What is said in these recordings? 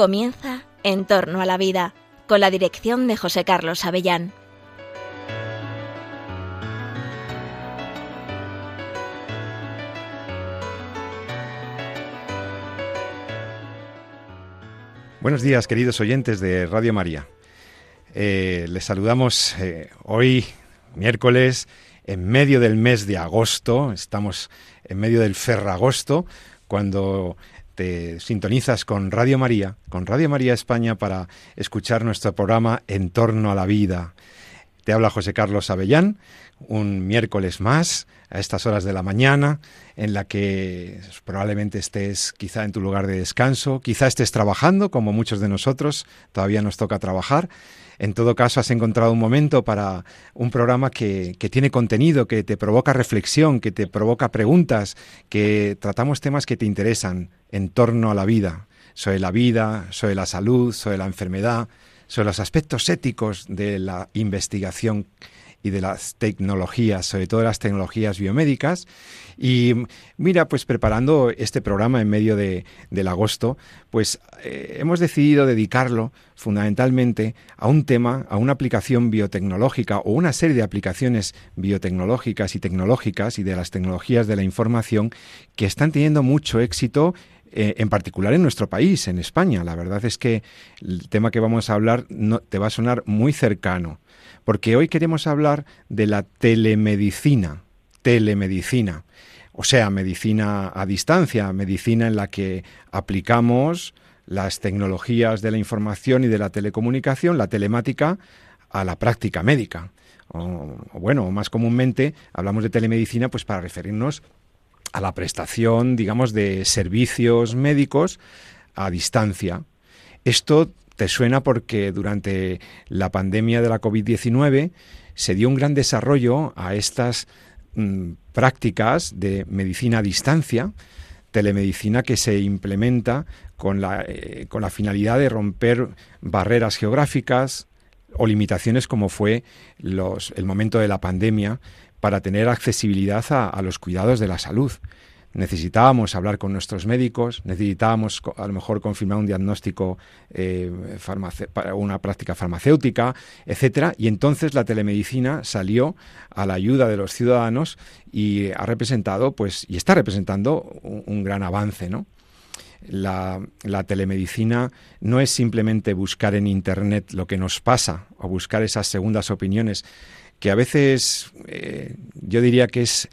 Comienza En torno a la vida, con la dirección de José Carlos Avellán. Buenos días, queridos oyentes de Radio María. Eh, les saludamos eh, hoy, miércoles, en medio del mes de agosto. Estamos en medio del ferragosto, cuando te sintonizas con Radio María, con Radio María España, para escuchar nuestro programa En torno a la vida. Te habla José Carlos Avellán, un miércoles más, a estas horas de la mañana, en la que probablemente estés quizá en tu lugar de descanso, quizá estés trabajando, como muchos de nosotros, todavía nos toca trabajar. En todo caso, has encontrado un momento para un programa que, que tiene contenido, que te provoca reflexión, que te provoca preguntas, que tratamos temas que te interesan en torno a la vida, sobre la vida, sobre la salud, sobre la enfermedad, sobre los aspectos éticos de la investigación y de las tecnologías, sobre todo las tecnologías biomédicas. Y mira, pues preparando este programa en medio de, del agosto, pues eh, hemos decidido dedicarlo fundamentalmente a un tema, a una aplicación biotecnológica o una serie de aplicaciones biotecnológicas y tecnológicas y de las tecnologías de la información que están teniendo mucho éxito eh, en particular en nuestro país, en España. La verdad es que el tema que vamos a hablar te va a sonar muy cercano porque hoy queremos hablar de la telemedicina, telemedicina, o sea, medicina a distancia, medicina en la que aplicamos las tecnologías de la información y de la telecomunicación, la telemática, a la práctica médica. O, bueno, más comúnmente hablamos de telemedicina pues para referirnos a la prestación, digamos, de servicios médicos a distancia. Esto te suena porque durante la pandemia de la COVID-19 se dio un gran desarrollo a estas mm, prácticas de medicina a distancia, telemedicina que se implementa con la, eh, con la finalidad de romper barreras geográficas o limitaciones como fue los, el momento de la pandemia para tener accesibilidad a los cuidados de la salud necesitábamos hablar con nuestros médicos, necesitábamos a lo mejor confirmar un diagnóstico, eh, una práctica farmacéutica, etcétera, y entonces la telemedicina salió a la ayuda de los ciudadanos y ha representado, pues, y está representando un, gran avance, ¿no? La, telemedicina no es simplemente buscar en Internet lo que nos pasa o buscar esas segundas opiniones, que a veces eh, yo diría que es,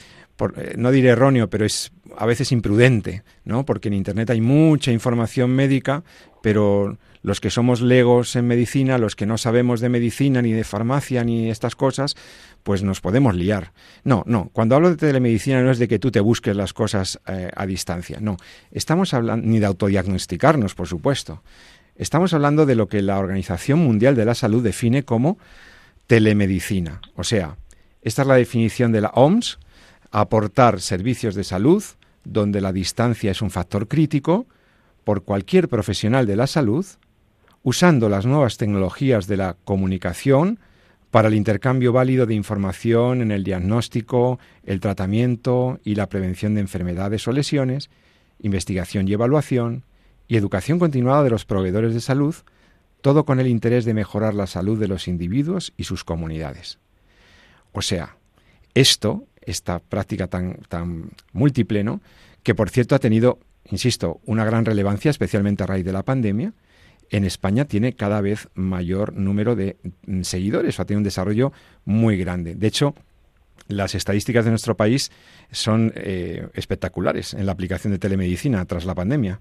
eh, no diré erróneo, pero es a veces imprudente, ¿no? Porque en Internet hay mucha información médica, pero los que somos legos en medicina, los que no sabemos de medicina, ni de farmacia, ni estas cosas, pues nos podemos liar. No, no, cuando hablo de telemedicina no es de que tú te busques las cosas eh, a distancia, no. Estamos hablando, ni de autodiagnosticarnos, por supuesto. Estamos hablando de lo que la Organización Mundial de la Salud define como telemedicina. O sea, esta es la definición de la OMS, aportar servicios de salud donde la distancia es un factor crítico por cualquier profesional de la salud, usando las nuevas tecnologías de la comunicación para el intercambio válido de información en el diagnóstico, el tratamiento y la prevención de enfermedades o lesiones, investigación y evaluación, y educación continuada de los proveedores de salud, todo con el interés de mejorar la salud de los individuos y sus comunidades. O sea, esto esta práctica tan, tan múltiple, ¿no? que por cierto ha tenido, insisto, una gran relevancia, especialmente a raíz de la pandemia. En España tiene cada vez mayor número de mm, seguidores, o ha tenido un desarrollo muy grande. De hecho, las estadísticas de nuestro país son eh, espectaculares en la aplicación de telemedicina tras la pandemia.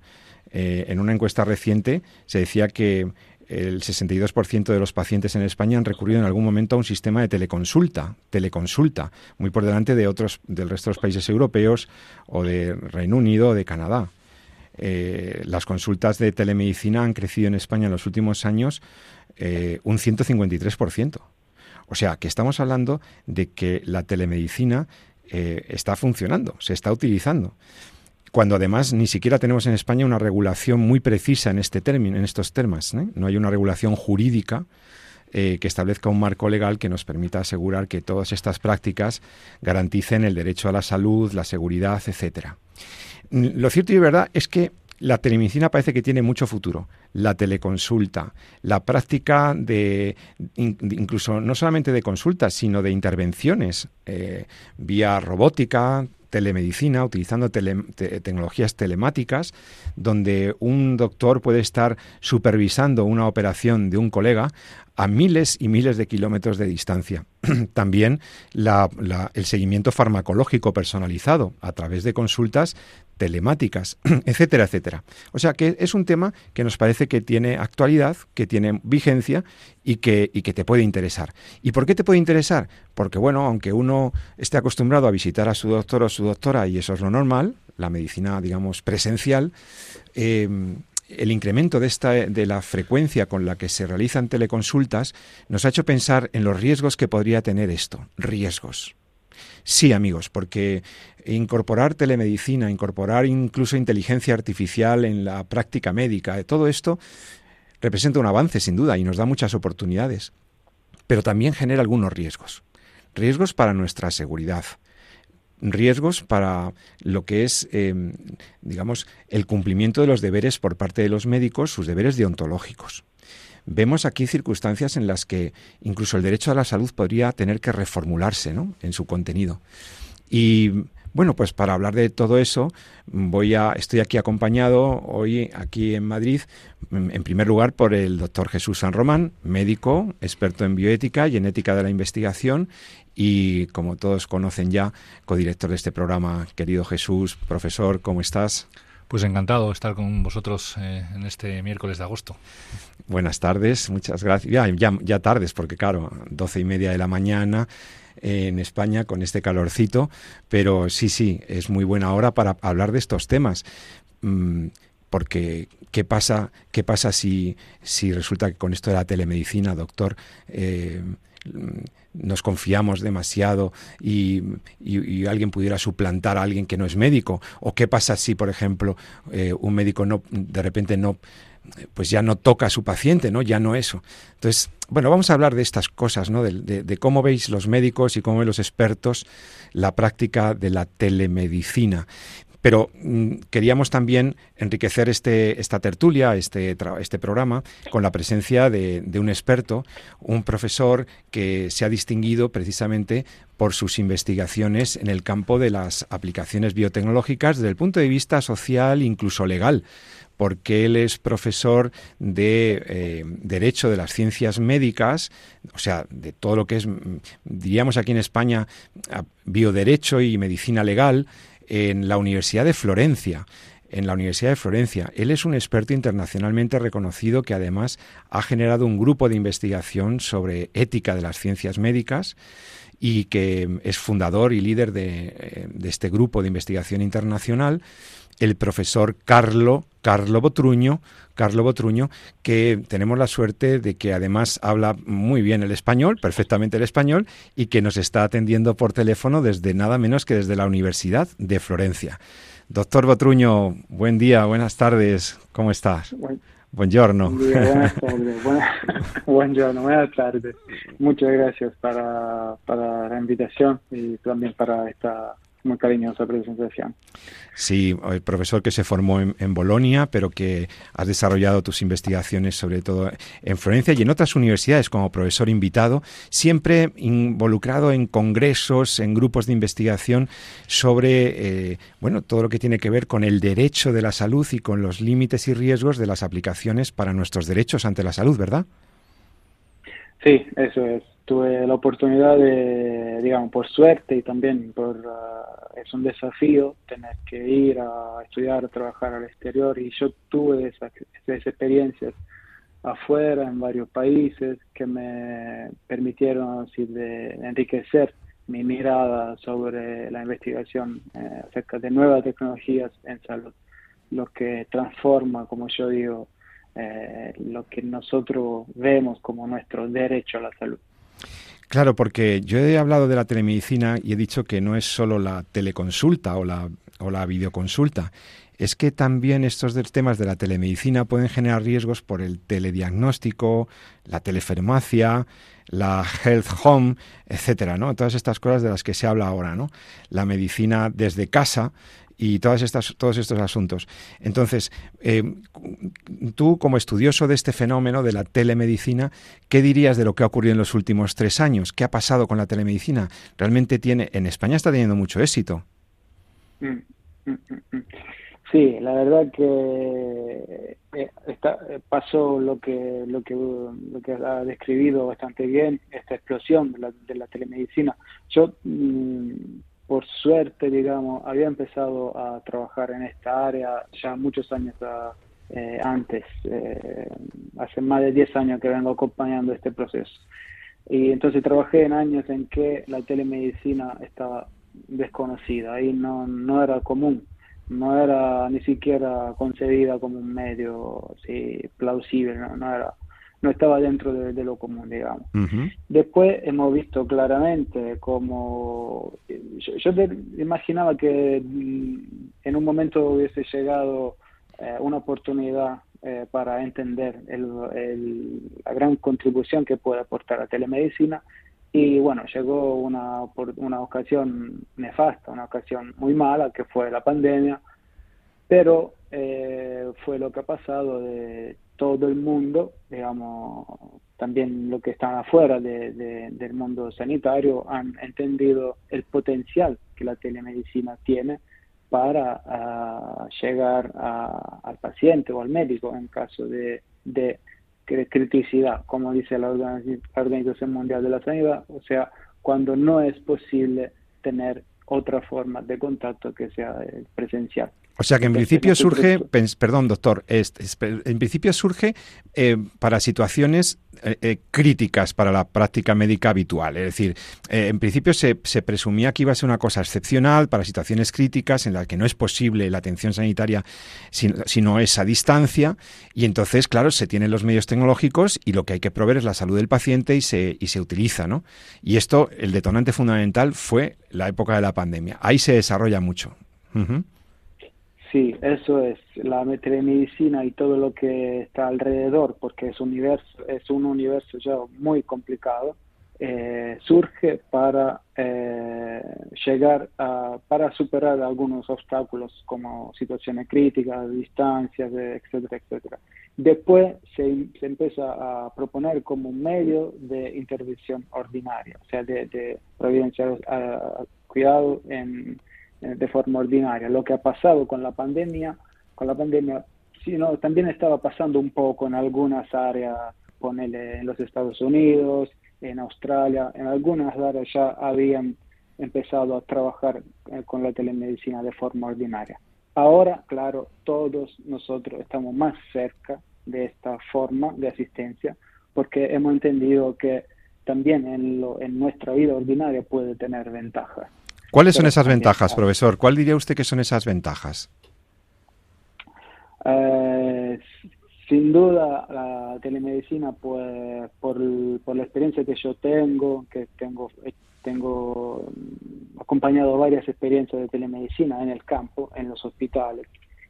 Eh, en una encuesta reciente se decía que el 62% de los pacientes en España han recurrido en algún momento a un sistema de teleconsulta, teleconsulta, muy por delante de otros del resto de los países europeos o de Reino Unido o de Canadá. Eh, las consultas de telemedicina han crecido en España en los últimos años eh, un 153%. O sea, que estamos hablando de que la telemedicina eh, está funcionando, se está utilizando cuando además ni siquiera tenemos en España una regulación muy precisa en este término, en estos temas. ¿eh? No hay una regulación jurídica eh, que establezca un marco legal que nos permita asegurar que todas estas prácticas garanticen el derecho a la salud, la seguridad, etcétera. Lo cierto y verdad es que la telemedicina parece que tiene mucho futuro. La teleconsulta, la práctica de, incluso no solamente de consultas, sino de intervenciones eh, vía robótica, telemedicina, utilizando tecnologías telemáticas, donde un doctor puede estar supervisando una operación de un colega a miles y miles de kilómetros de distancia. También el seguimiento farmacológico personalizado a través de consultas telemáticas, etcétera, etcétera. O sea que es un tema que nos parece que tiene actualidad, que tiene vigencia y que, y que te puede interesar. ¿Y por qué te puede interesar? Porque, bueno, aunque uno esté acostumbrado a visitar a su doctor o su doctora, y eso es lo normal, la medicina, digamos, presencial, eh, el incremento de, esta, de la frecuencia con la que se realizan teleconsultas nos ha hecho pensar en los riesgos que podría tener esto. Riesgos. Sí, amigos, porque incorporar telemedicina, incorporar incluso inteligencia artificial en la práctica médica, todo esto representa un avance sin duda y nos da muchas oportunidades, pero también genera algunos riesgos. Riesgos para nuestra seguridad, riesgos para lo que es, em, digamos, el cumplimiento de los deberes por parte de los médicos, sus deberes deontológicos. Vemos aquí circunstancias en las que incluso el derecho a la salud podría tener que reformularse ¿no? en su contenido. Y bueno, pues para hablar de todo eso, voy a, estoy aquí acompañado hoy aquí en Madrid, en primer lugar por el doctor Jesús San Román, médico, experto en bioética y en ética de la investigación, y como todos conocen ya, codirector de este programa. Querido Jesús, profesor, ¿cómo estás? Pues encantado de estar con vosotros eh, en este miércoles de agosto. Buenas tardes, muchas gracias. Ya, ya, ya tardes, porque claro, doce y media de la mañana eh, en España con este calorcito, pero sí, sí, es muy buena hora para hablar de estos temas. Mm, porque ¿qué pasa, qué pasa si, si resulta que con esto de la telemedicina, doctor, eh, nos confiamos demasiado y, alguien pudiera suplantar a alguien que no es médico? ¿O qué pasa si, por ejemplo, eh, un médico no de repente no pues ya no toca a su paciente, ¿no? Ya no eso. Entonces, bueno, vamos a hablar de estas cosas, ¿no? de, cómo veis los médicos y cómo ven los expertos la práctica de la telemedicina. Pero mm, queríamos también enriquecer este, esta tertulia, este, este programa, con la presencia de, un experto, un profesor que se ha distinguido precisamente por sus investigaciones en el campo de las aplicaciones biotecnológicas desde el punto de vista social, incluso legal porque él es profesor de eh, Derecho de las Ciencias Médicas, o sea, de todo lo que es, mm, diríamos aquí en España, bioderecho y medicina legal, en la Universidad de Florencia en la Universidad de Florencia. Él es un experto internacionalmente reconocido que además ha generado un grupo de investigación sobre ética de las ciencias médicas y que es fundador y líder de, eh, este grupo de investigación internacional, el profesor Carlo, Carlo Botruño, Carlo Botruño, que tenemos la suerte de que además habla muy bien el español, perfectamente el español, y que nos está atendiendo por teléfono desde nada menos que desde la Universidad de Florencia. Doctor Botruño, buen día, buenas tardes, ¿cómo estás? Buongiorno. buenas tardes. buongiorno, buenas tardes. Muchas gracias para, para la invitación y también para esta muy cariñosa presentación. Sí, el profesor que se formó en, Bolonia, pero que has desarrollado tus investigaciones sobre todo en Florencia y en otras universidades como profesor invitado, siempre involucrado en congresos, en grupos de investigación sobre eh, bueno todo lo que tiene que ver con el derecho de la salud y con los límites y riesgos de las aplicaciones para nuestros derechos ante la salud, ¿verdad? Sí, eso es tuve la oportunidad de, digamos, por suerte y también por, ah, es un desafío tener que ir a estudiar, a trabajar al exterior y yo tuve esas, experiencias afuera en varios países que me permitieron así de enriquecer mi mirada sobre la investigación eh, acerca de nuevas tecnologías en salud, lo que transforma, como yo digo, eh, lo que nosotros vemos como nuestro derecho a la salud. Claro, porque yo he hablado de la telemedicina y he dicho que no es solo la teleconsulta o la, o la videoconsulta, es que también estos temas de la telemedicina pueden generar riesgos por el telediagnóstico, la telefarmacia, la health home, etcétera, ¿no? Todas estas cosas de las que se habla ahora, ¿no? La medicina desde casa y todas estas, todos estos asuntos. Entonces, eh, tú como estudioso de este fenómeno de la telemedicina, ¿qué dirías de lo que ha ocurrido en los últimos tres años? ¿Qué ha pasado con la telemedicina? Realmente tiene, en España está teniendo mucho éxito. Mm, mm, mm, sí, la verdad que eh, pasó lo que, lo que lo que ha describido bastante bien esta explosión de la, de la telemedicina. Yo por suerte, digamos, había empezado a trabajar en esta área ya muchos años eh, antes, eh, hace más de 10 años que vengo acompañando este proceso. Y entonces trabajé en años en que la telemedicina estaba desconocida y no, no era común, no era ni siquiera concebida como un medio así, plausible, no, no era no estaba dentro de, lo común, digamos. Después hemos visto claramente como yo, imaginaba que mm, en un momento hubiese llegado eh, una oportunidad eh, para entender la gran contribución que puede aportar la telemedicina. Y bueno, llegó una, una ocasión nefasta, una ocasión muy mala que fue la pandemia, pero eh, fue lo que ha pasado de todo el mundo, digamos, también lo que están afuera del mundo sanitario han entendido el potencial que la telemedicina tiene para llegar al paciente o al médico en caso de, de criticidad, como dice la Organización Mundial de la Sanidad, o sea, cuando no es posible tener otra forma de contacto que sea presencial. O sea que en principio surge, perdón doctor, en principio surge eh, para situaciones eh, eh, críticas para la práctica médica habitual. Es decir, en principio se, presumía que iba a ser una cosa excepcional para situaciones críticas en las que no es posible la atención sanitaria sino, esa distancia y entonces, claro, se tienen los medios tecnológicos y lo que hay que proveer es la salud del paciente y se, y se utiliza, ¿no? Y esto, el detonante fundamental fue la época de la pandemia. Ahí se desarrolla mucho. Sí, eso es la telemedicina y todo lo que está alrededor, porque es un universo, es un universo ya muy complicado. Eh, surge para eh, llegar a, para superar algunos obstáculos como situaciones críticas, distancias, etcétera, etcétera. Después se, se, empieza a proponer como medio de intervención ordinaria, o sea, de, de providencia, cuidado en de forma ordinaria. Lo que ha pasado con la pandemia, con la pandemia, sino también estaba pasando un poco en algunas áreas, ponele en los Estados Unidos, en Australia, en algunas áreas ya habían empezado a trabajar eh, con la telemedicina de forma ordinaria. Ahora, claro, todos nosotros estamos más cerca de esta forma de asistencia porque hemos entendido que también en, lo, en nuestra vida ordinaria puede tener ventajas. ¿Cuáles son esas ventajas, profesor? ¿Cuál diría usted que son esas ventajas? Eh, sin duda, la telemedicina, pues, por, la experiencia que yo tengo, que tengo, tengo acompañado varias experiencias de telemedicina en el campo, en los hospitales,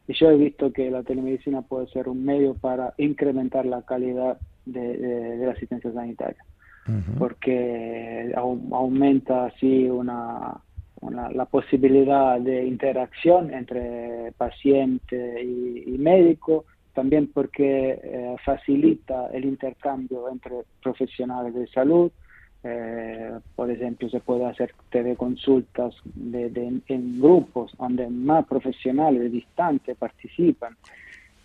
y yo he visto que la telemedicina puede ser un medio para incrementar la calidad de, la asistencia sanitaria, porque aumenta así una la posibilidad de interacción entre paciente y, médico, también porque eh, facilita el intercambio entre profesionales de salud. Eh, por ejemplo, se puede hacer teleconsultas de, en grupos donde más profesionales distantes participan.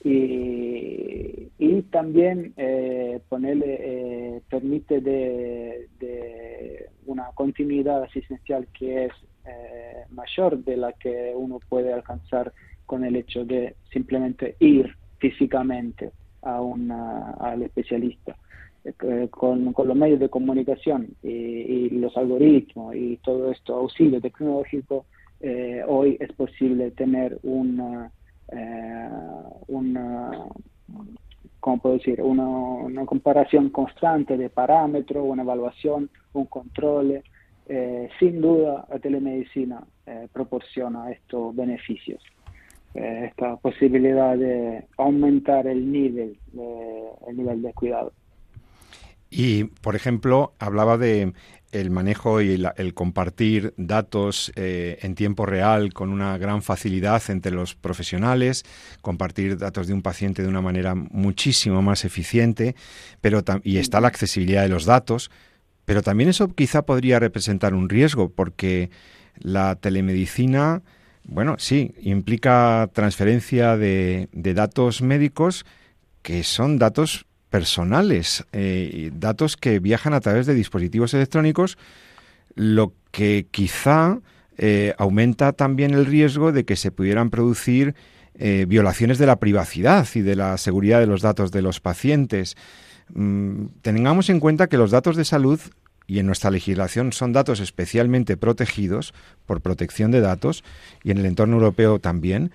Y, también eh, ponerle, eh, permite de, de, una continuidad asistencial que es mayor de la que uno puede alcanzar con el hecho de simplemente ir físicamente a una, al especialista. Eh, con, los medios de comunicación y, los algoritmos y todo esto auxilio tecnológico, eh, hoy es posible tener una, una ¿cómo puedo decir? Una comparación constante de parámetros, una evaluación, un control eh, sin duda la telemedicina eh, proporciona estos beneficios, eh, esta posibilidad de aumentar el nivel de, el nivel de cuidado. Y, por ejemplo, hablaba de el manejo y el, compartir datos en tiempo real con una gran facilidad entre los profesionales, compartir datos de un paciente de una manera muchísimo más eficiente, pero y está la accesibilidad de los datos, pero también eso quizá podría representar un riesgo porque la telemedicina, bueno, sí, implica transferencia de, datos médicos que son datos personales, eh, datos que viajan a través de dispositivos electrónicos, lo que quizá eh, aumenta también el riesgo de que se pudieran producir eh, violaciones de la privacidad y de la seguridad de los datos de los pacientes. Mm, tengamos en cuenta que los datos de salud y en nuestra legislación son datos especialmente protegidos por protección de datos y en el entorno europeo también.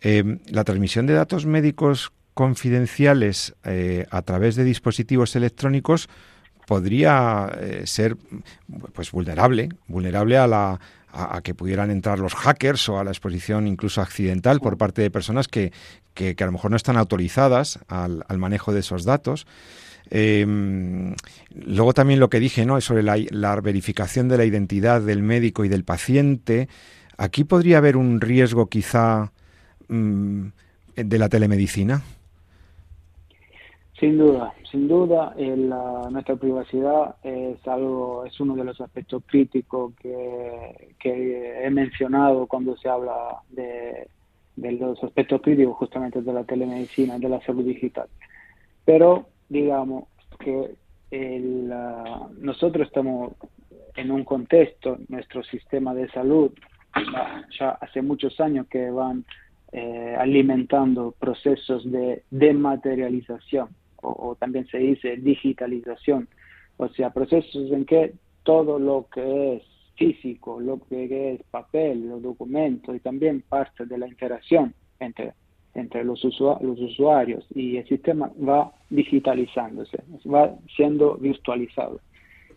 la transmisión de datos médicos confidenciales eh, a través de dispositivos electrónicos podría eh, ser pues vulnerable, vulnerable a la a, que pudieran entrar los hackers o a la exposición incluso accidental por parte de personas que, que, a lo mejor no están autorizadas al, manejo de esos datos. Em, luego también lo que dije ¿no? sobre la, verificación de la identidad del médico y del paciente. Aquí podría haber un riesgo quizá mm, de la telemedicina. Sin duda, sin duda, nuestra privacidad es algo, es uno de los aspectos críticos que, he mencionado cuando se habla de, los aspectos críticos justamente de la telemedicina, de la salud digital. Pero digamos que nosotros estamos en un contexto, nuestro sistema de salud ya hace muchos años que van eh, alimentando procesos de dematerialización o, también se dice digitalización, o sea, procesos en que todo lo que es físico, lo que es papel, los documentos y también parte de la interacción entre, entre los, los usuarios y el sistema va digitalizándose, va siendo virtualizado.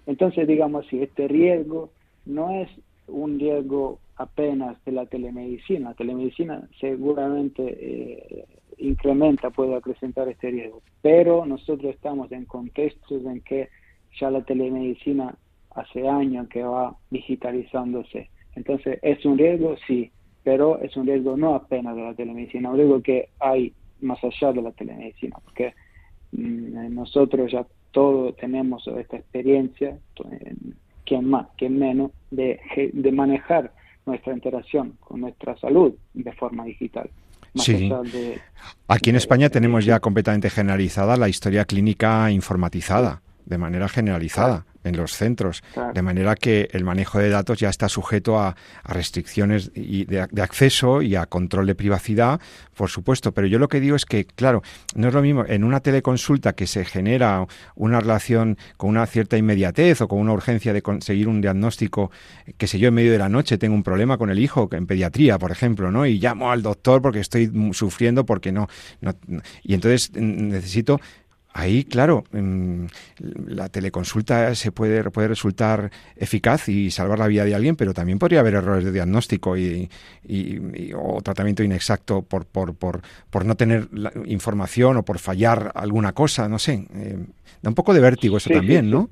Entonces, digamos así, este riesgo no es un riesgo apenas de la telemedicina. La telemedicina seguramente eh, incrementa, puede acrecentar este riesgo, pero nosotros estamos en contextos en que ya la telemedicina hace años que va digitalizándose. Entonces, ¿es un riesgo? Sí, pero es un riesgo no apenas de la telemedicina, un riesgo que hay más allá de la telemedicina, porque mm, nosotros ya todos tenemos esta experiencia, quien más, quien menos, de, de manejar nuestra interacción con nuestra salud de forma digital. Sí. Aquí en España tenemos ya completamente generalizada la historia clínica informatizada, de manera generalizada en los centros, de manera que el manejo de datos ya está sujeto a, restricciones y de, acceso y a control de privacidad, por supuesto. Pero yo lo que digo es que, claro, no es lo mismo en una teleconsulta que se genera una relación con una cierta inmediatez o con una urgencia de conseguir un diagnóstico, que sé yo, en medio de la noche tengo un problema con el hijo, en pediatría, por ejemplo, ¿no? Y llamo al doctor porque estoy sufriendo porque no, no y entonces necesito Ahí, claro, mm, la teleconsulta se puede, puede resultar eficaz y salvar la vida de alguien, pero también podría haber errores de diagnóstico y, o tratamiento inexacto por, por, por, por no tener la información o por fallar alguna cosa, no sé. Eh, da un poco de vértigo eso también, ¿no?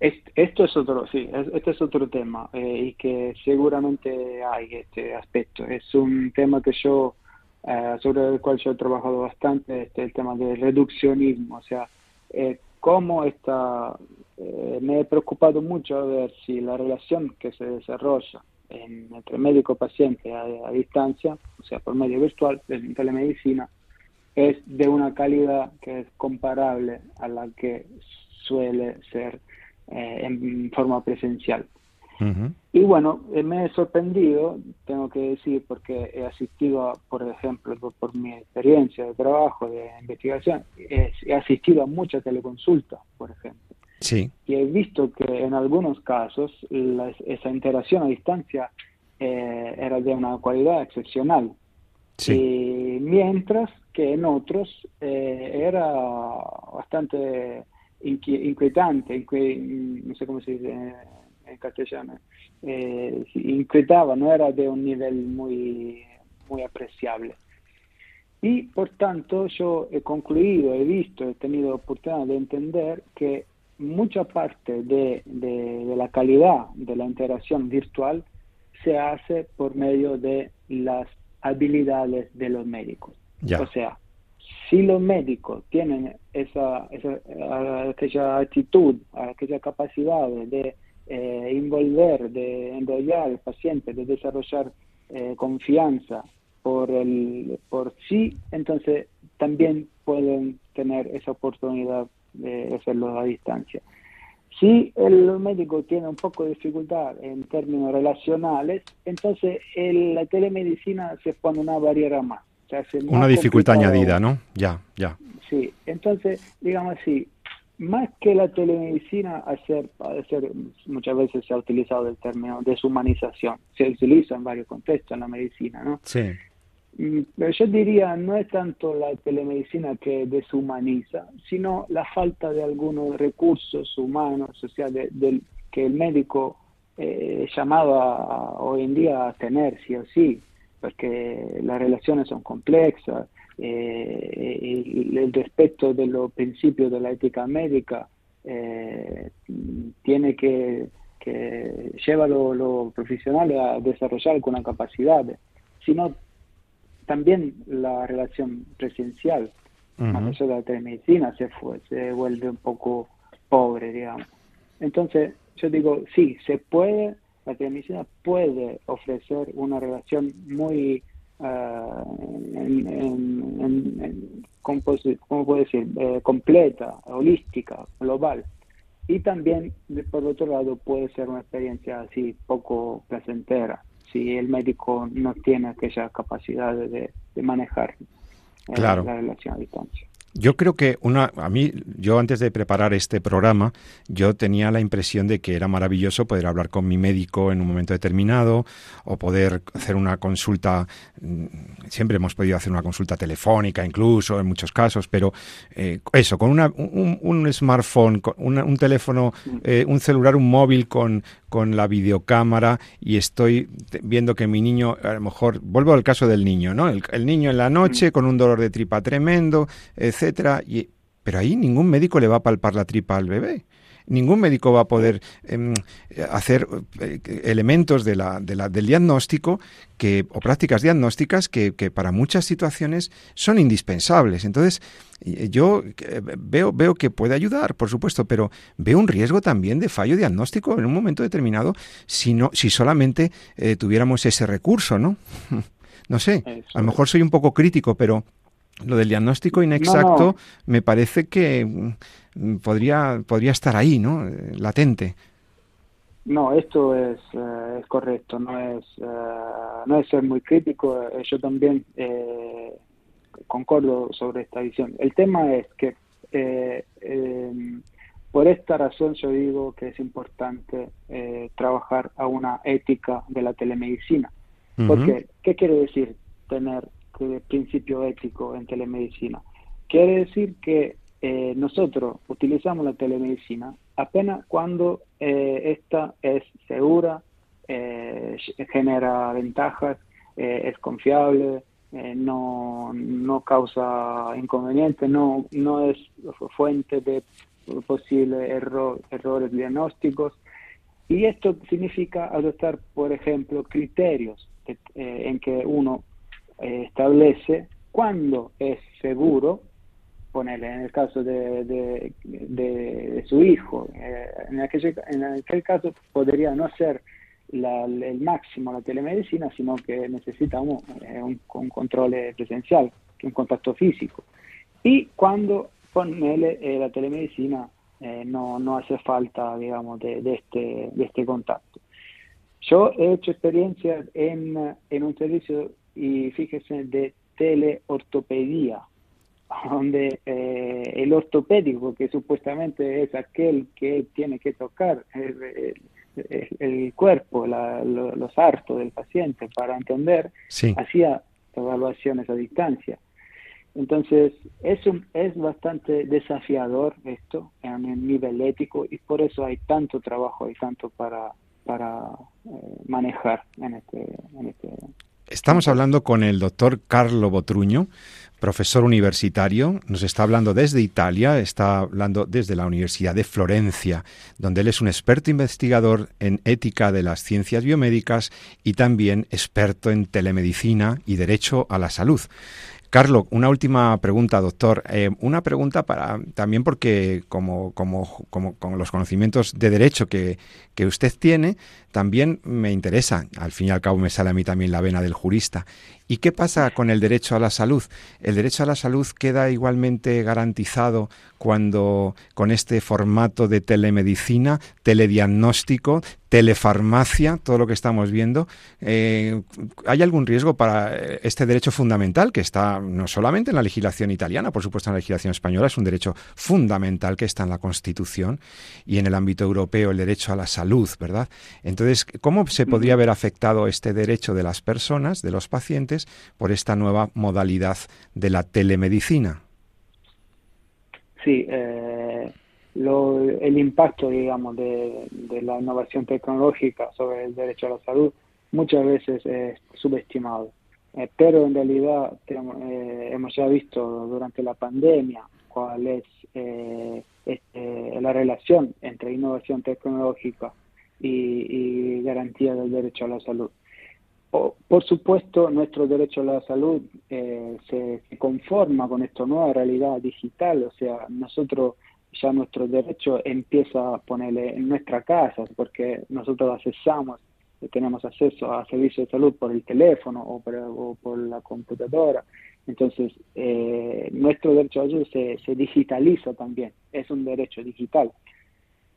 Esto es otro, sí, este es otro tema eh, y que seguramente hay este aspecto. Es un tema que yo eh, sobre el cual yo he trabajado bastante, este, el tema del reduccionismo, o sea, eh, cómo está, eh, me he preocupado mucho a ver si la relación que se desarrolla entre médico-paciente a, distancia, o sea, por medio virtual, de telemedicina, es de una calidad que es comparable a la que suele ser en forma presencial. Y bueno, eh, me he sorprendido, tengo que decir, porque he asistido, por ejemplo, por, mi experiencia de trabajo, de investigación, he, asistido a muchas teleconsultas, por ejemplo. Sí. Y he visto que en algunos casos esa interacción a distancia eh, era de una cualidad excepcional. Sí. mientras que en otros eh, era bastante inquietante, no sé cómo se dice en castellano, eh, inquietaba, no era de un nivel muy, muy apreciable. Y por tanto yo he concluido, he visto, he tenido oportunidad de entender que mucha parte de, de, la calidad de la interacción virtual se hace por medio de las habilidades de los médicos. O sea, si los médicos tienen esa, esa aquella actitud, aquella capacidad de eh, envolver, de enrollar al paciente, de desarrollar eh, confianza por, el, por sí, entonces también pueden tener esa oportunidad de hacerlo a distancia. Si el médico tiene un poco de dificultad en términos relacionales, entonces la telemedicina se pone una barrera más. una dificultad añadida, ¿no? Ya, ya. Sí, entonces, digamos así, más que la telemedicina, hacer, hacer, muchas veces se ha utilizado el término deshumanización. Se utiliza en varios contextos en la medicina, ¿no? Sí. Mm, pero yo diría, no es tanto la telemedicina que deshumaniza, sino la falta de algunos recursos humanos, o sea, de, que el médico eh, llamado hoy en día a tener, sí o sí, porque las relaciones son complexas, eh, el, respeto de los principios de la ética médica eh, tiene que, que lleva a los lo profesionales a desarrollar alguna capacidad, sino también la relación presencial, uh de la telemedicina se, fue, se vuelve un poco pobre, digamos. Entonces, yo digo, sí, se puede, la telemedicina puede ofrecer una relación muy Ah, en, ¿cómo, puedo decir? Eh, completa, holística, global. Y también, por otro lado, puede ser una experiencia así poco placentera si el médico no tiene aquella capacidad de, manejar eh, la relación a distancia. Yo creo que una, a mí, yo antes de preparar este programa, yo tenía la impresión de que era maravilloso poder hablar con mi médico en un momento determinado o poder hacer una consulta. Mm, siempre hemos podido hacer una consulta telefónica, incluso en muchos casos, pero eh, eso, con una, un, smartphone, con un teléfono, eh, un celular, un móvil con, con la videocámara y estoy viendo que mi niño, a lo mejor, vuelvo al caso del niño, ¿no? El, niño en la noche con un dolor de tripa tremendo, etcétera, y, pero ahí ningún médico le va a palpar la tripa al bebé ningún médico va a poder em, hacer eh, elementos de la, del diagnóstico que, o prácticas diagnósticas que, para muchas situaciones son indispensables. Entonces, yo eh, veo, veo que puede ayudar, por supuesto, pero veo un riesgo también de fallo diagnóstico en un momento determinado si, no, si solamente eh, tuviéramos ese recurso, ¿no? no sé, a lo mejor soy un poco crítico, pero lo del diagnóstico inexacto me parece que mm, podría, podría estar ahí, ¿no? Eh, latente. No, esto es, eh, es correcto, no es, eh, no es ser muy crítico, yo también concordo sobre esta visión. El tema es que em, por esta razón yo digo que es importante trabajar a una ética de la telemedicina. Porque, ¿qué quiere decir tener de principio ético en telemedicina. Quiere decir que eh, nosotros utilizamos la telemedicina apenas cuando eh, esta es segura, eh, genera ventajas, es confiable, no, no causa inconvenientes, no, no es fuente de posibles error, errores diagnósticos. Y esto significa adoptar, por ejemplo, criterios en que uno eh, establece cuándo es seguro, ponerle en el caso de, de, su hijo, eh, en, aquel, en aquel caso podría no ser el máximo la telemedicina, sino que necesitamos eh, un, control presencial, un contacto físico. Y cuando ponerle la telemedicina no, no hace falta, digamos, de, este, de este contacto. Yo he hecho experiencias en, en un servicio y fíjese de teleortopedia, donde eh, el ortopédico, que supuestamente es aquel que tiene que tocar el, cuerpo, los hartos del paciente para entender, hacía evaluaciones a distancia. Entonces, es, es bastante desafiador esto en el nivel ético y por eso hay tanto trabajo y tanto para, para eh, manejar en este, en este Estamos hablando con el doctor Carlo Botruño, profesor universitario, nos está hablando desde Italia, está hablando desde la Universidad de Florencia, donde él es un experto investigador en ética de las ciencias biomédicas y también experto en telemedicina y derecho a la salud. Carlos, una última pregunta, doctor. Eh, una pregunta para también porque como, como, como con los conocimientos de derecho que, que, usted tiene, también me interesa. Al fin y al cabo me sale a mí también la vena del jurista. ¿Y qué pasa con el derecho a la salud? ¿El derecho a la salud queda igualmente garantizado cuando con este formato de telemedicina, telediagnóstico, telefarmacia, todo lo que estamos viendo, eh, ¿hay algún riesgo para este derecho fundamental que está no solamente en la legislación italiana, por supuesto en la legislación española, es un derecho fundamental que está en la Constitución y en el ámbito europeo el derecho a la salud, ¿verdad? Entonces, ¿cómo se podría haber afectado este derecho de las personas, de los pacientes, por esta nueva modalidad de la telemedicina. Sí, eh, el impacto, digamos, de, la innovación tecnológica sobre el derecho a la salud muchas veces es subestimado. Eh, pero en realidad eh, hemos ya visto durante la pandemia cuál es este, la relación entre innovación tecnológica y garantía del derecho a la salud por supuesto, nuestro derecho a la salud eh, se, conforma con esta nueva realidad digital, o sea, nosotros ya nuestro derecho empieza a ponerle en nuestra casa, porque nosotros accesamos, tenemos acceso a servicios de salud por el teléfono o por, la computadora. Entonces, eh, nuestro derecho a salud se, se digitaliza también, es un derecho digital.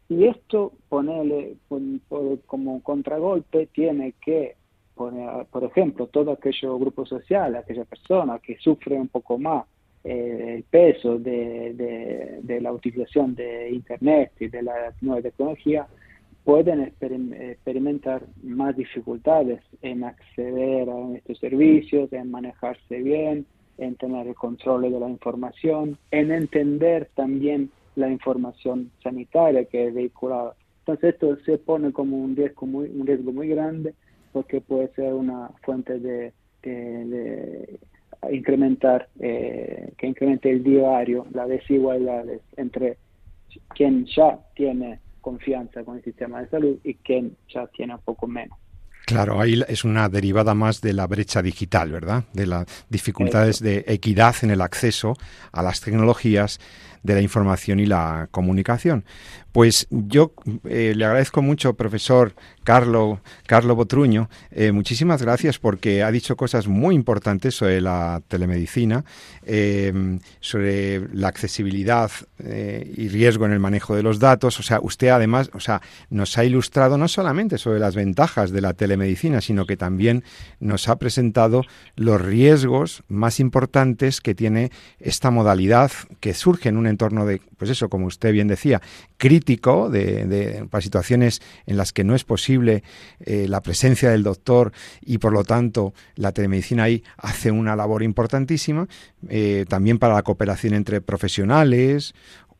Y esto, ponerle como contragolpe, tiene que por, ejemplo, todo aquello grupo social, aquella persona que sufre un poco más eh, el peso de, la utilización de Internet y de la nueva tecnología, pueden experimentar más dificultades en acceder a estos servicios, en manejarse bien, en tener el control de la información, en entender también la información sanitaria que es vehiculada. Entonces esto se pone como un riesgo muy, un riesgo muy grande porque puede ser una fuente de, incrementar, eh, que incremente el diario, las desigualdades entre quien ya tiene confianza con el sistema de salud y quien ya tiene un poco menos. Claro, ahí es una derivada más de la brecha digital, ¿verdad? De las dificultades de equidad en el acceso a las tecnologías de la información y la comunicación. Pues yo eh, le agradezco mucho, profesor Carlo, Botruño. Eh, muchísimas gracias porque ha dicho cosas muy importantes sobre la telemedicina, eh, sobre la accesibilidad y riesgo en el manejo de los datos. O sea, usted además, o sea, nos ha ilustrado no solamente sobre las ventajas de la telemedicina, sino que también nos ha presentado los riesgos más importantes que tiene esta modalidad que surge en un entorno de, pues eso, como usted bien decía, crítico, de, para situaciones en las que no es posible eh, la presencia del doctor y por lo tanto la telemedicina ahí hace una labor importantísima, eh, también para la cooperación entre profesionales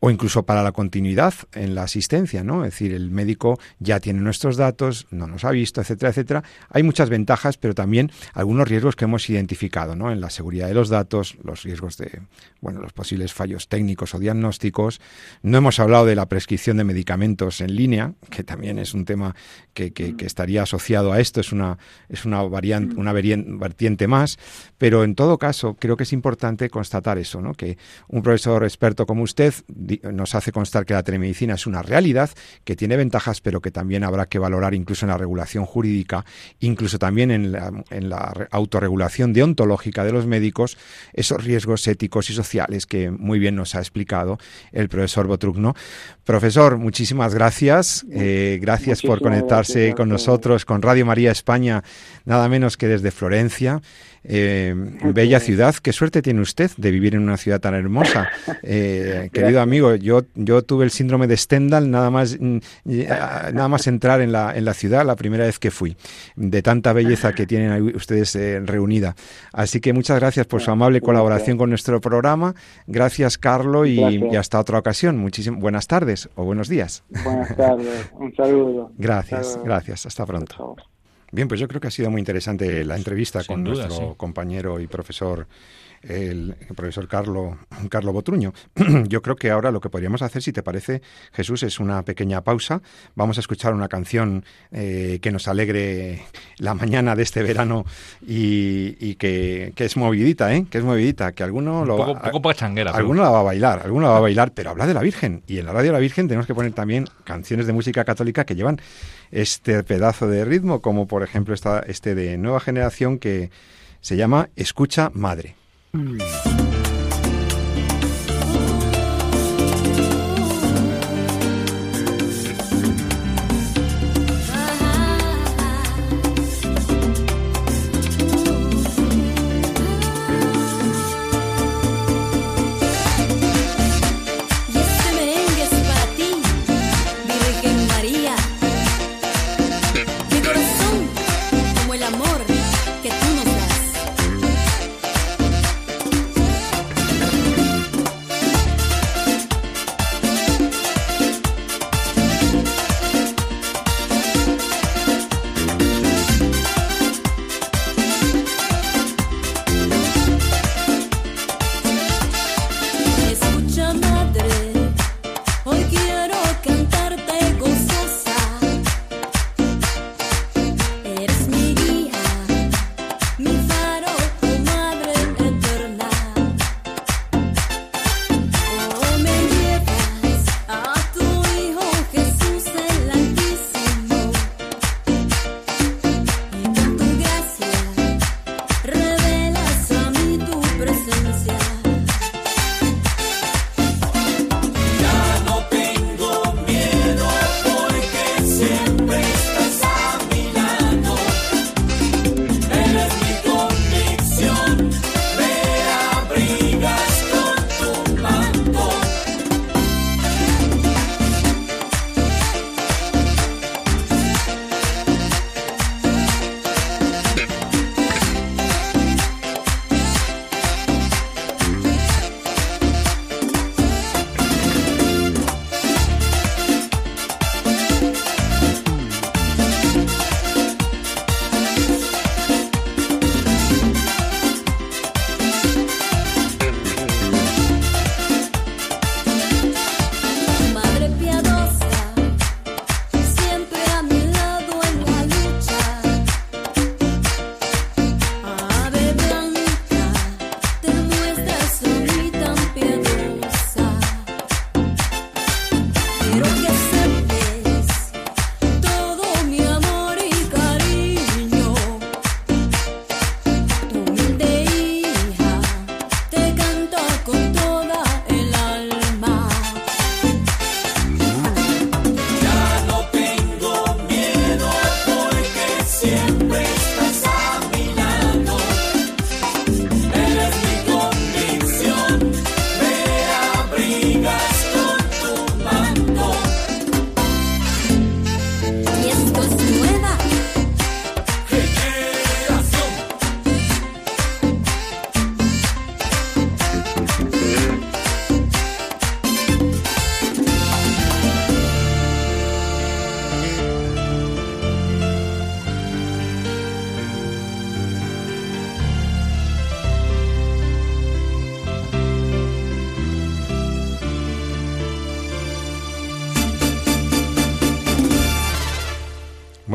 o incluso para la continuidad en la asistencia, ¿no? Es decir, el médico ya tiene nuestros datos, no nos ha visto, etcétera, etcétera. Hay muchas ventajas, pero también algunos riesgos que hemos identificado, ¿no? En la seguridad de los datos, los riesgos de, bueno, los posibles fallos técnicos o diagnósticos. No hemos hablado de la prescripción de medicamentos en línea, que también es un tema que, que, estaría asociado a esto, es una, es una variante, una vertiente más, pero en todo caso creo que es importante constatar eso, ¿no? Que un profesor experto como usted nos hace constar que la telemedicina es una realidad que tiene ventajas, pero que también habrá que valorar incluso en la regulación jurídica, incluso también en la, en la autorregulación deontológica de los médicos, esos riesgos éticos y sociales que muy bien nos ha explicado el profesor Botrugno. Profesor, muchísimas gracias. Eh, gracias por conectarse con nosotros, con Radio María España, nada menos que desde Florencia. Eh, bella ciudad, qué suerte tiene usted de vivir en una ciudad tan hermosa. Eh, querido amigo, yo, yo tuve el síndrome de Stendhal nada más, mm, nada más entrar en la, en la ciudad la primera vez que fui, de tanta belleza que tienen ustedes eh, reunida. Así que muchas gracias por su amable colaboración con nuestro programa. Gracias, Carlos, y, hasta otra ocasión. Muchísimas buenas tardes o buenos días. Buenas tardes, un saludo. Gracias, gracias. Hasta pronto. Bien, pues yo creo que ha sido muy interesante la entrevista con nuestro compañero y profesor el, profesor Carlo, Carlo Botruño. Yo creo que ahora lo que podríamos hacer, si te parece, Jesús, es una pequeña pausa. Vamos a escuchar una canción eh, que nos alegre la mañana de este verano y, que, es movidita, ¿eh? Que es movidita, que alguno lo poco, poco changuera, alguno la va a bailar, alguno la va a bailar, pero habla de la Virgen y en la radio de la Virgen tenemos que poner también canciones de música católica que llevan este pedazo de ritmo, como por ejemplo esta, este de nueva generación que se llama Escucha Madre. Mm.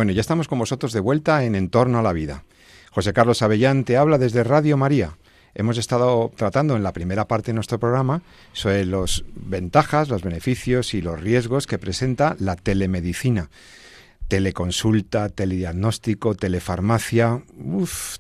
Bueno, ya estamos con vosotros de vuelta en Entorno a la Vida. José Carlos Avellán te habla desde Radio María. Hemos estado tratando en la primera parte de nuestro programa sobre las ventajas, los beneficios y los riesgos que presenta la telemedicina. Teleconsulta, telediagnóstico, telefarmacia,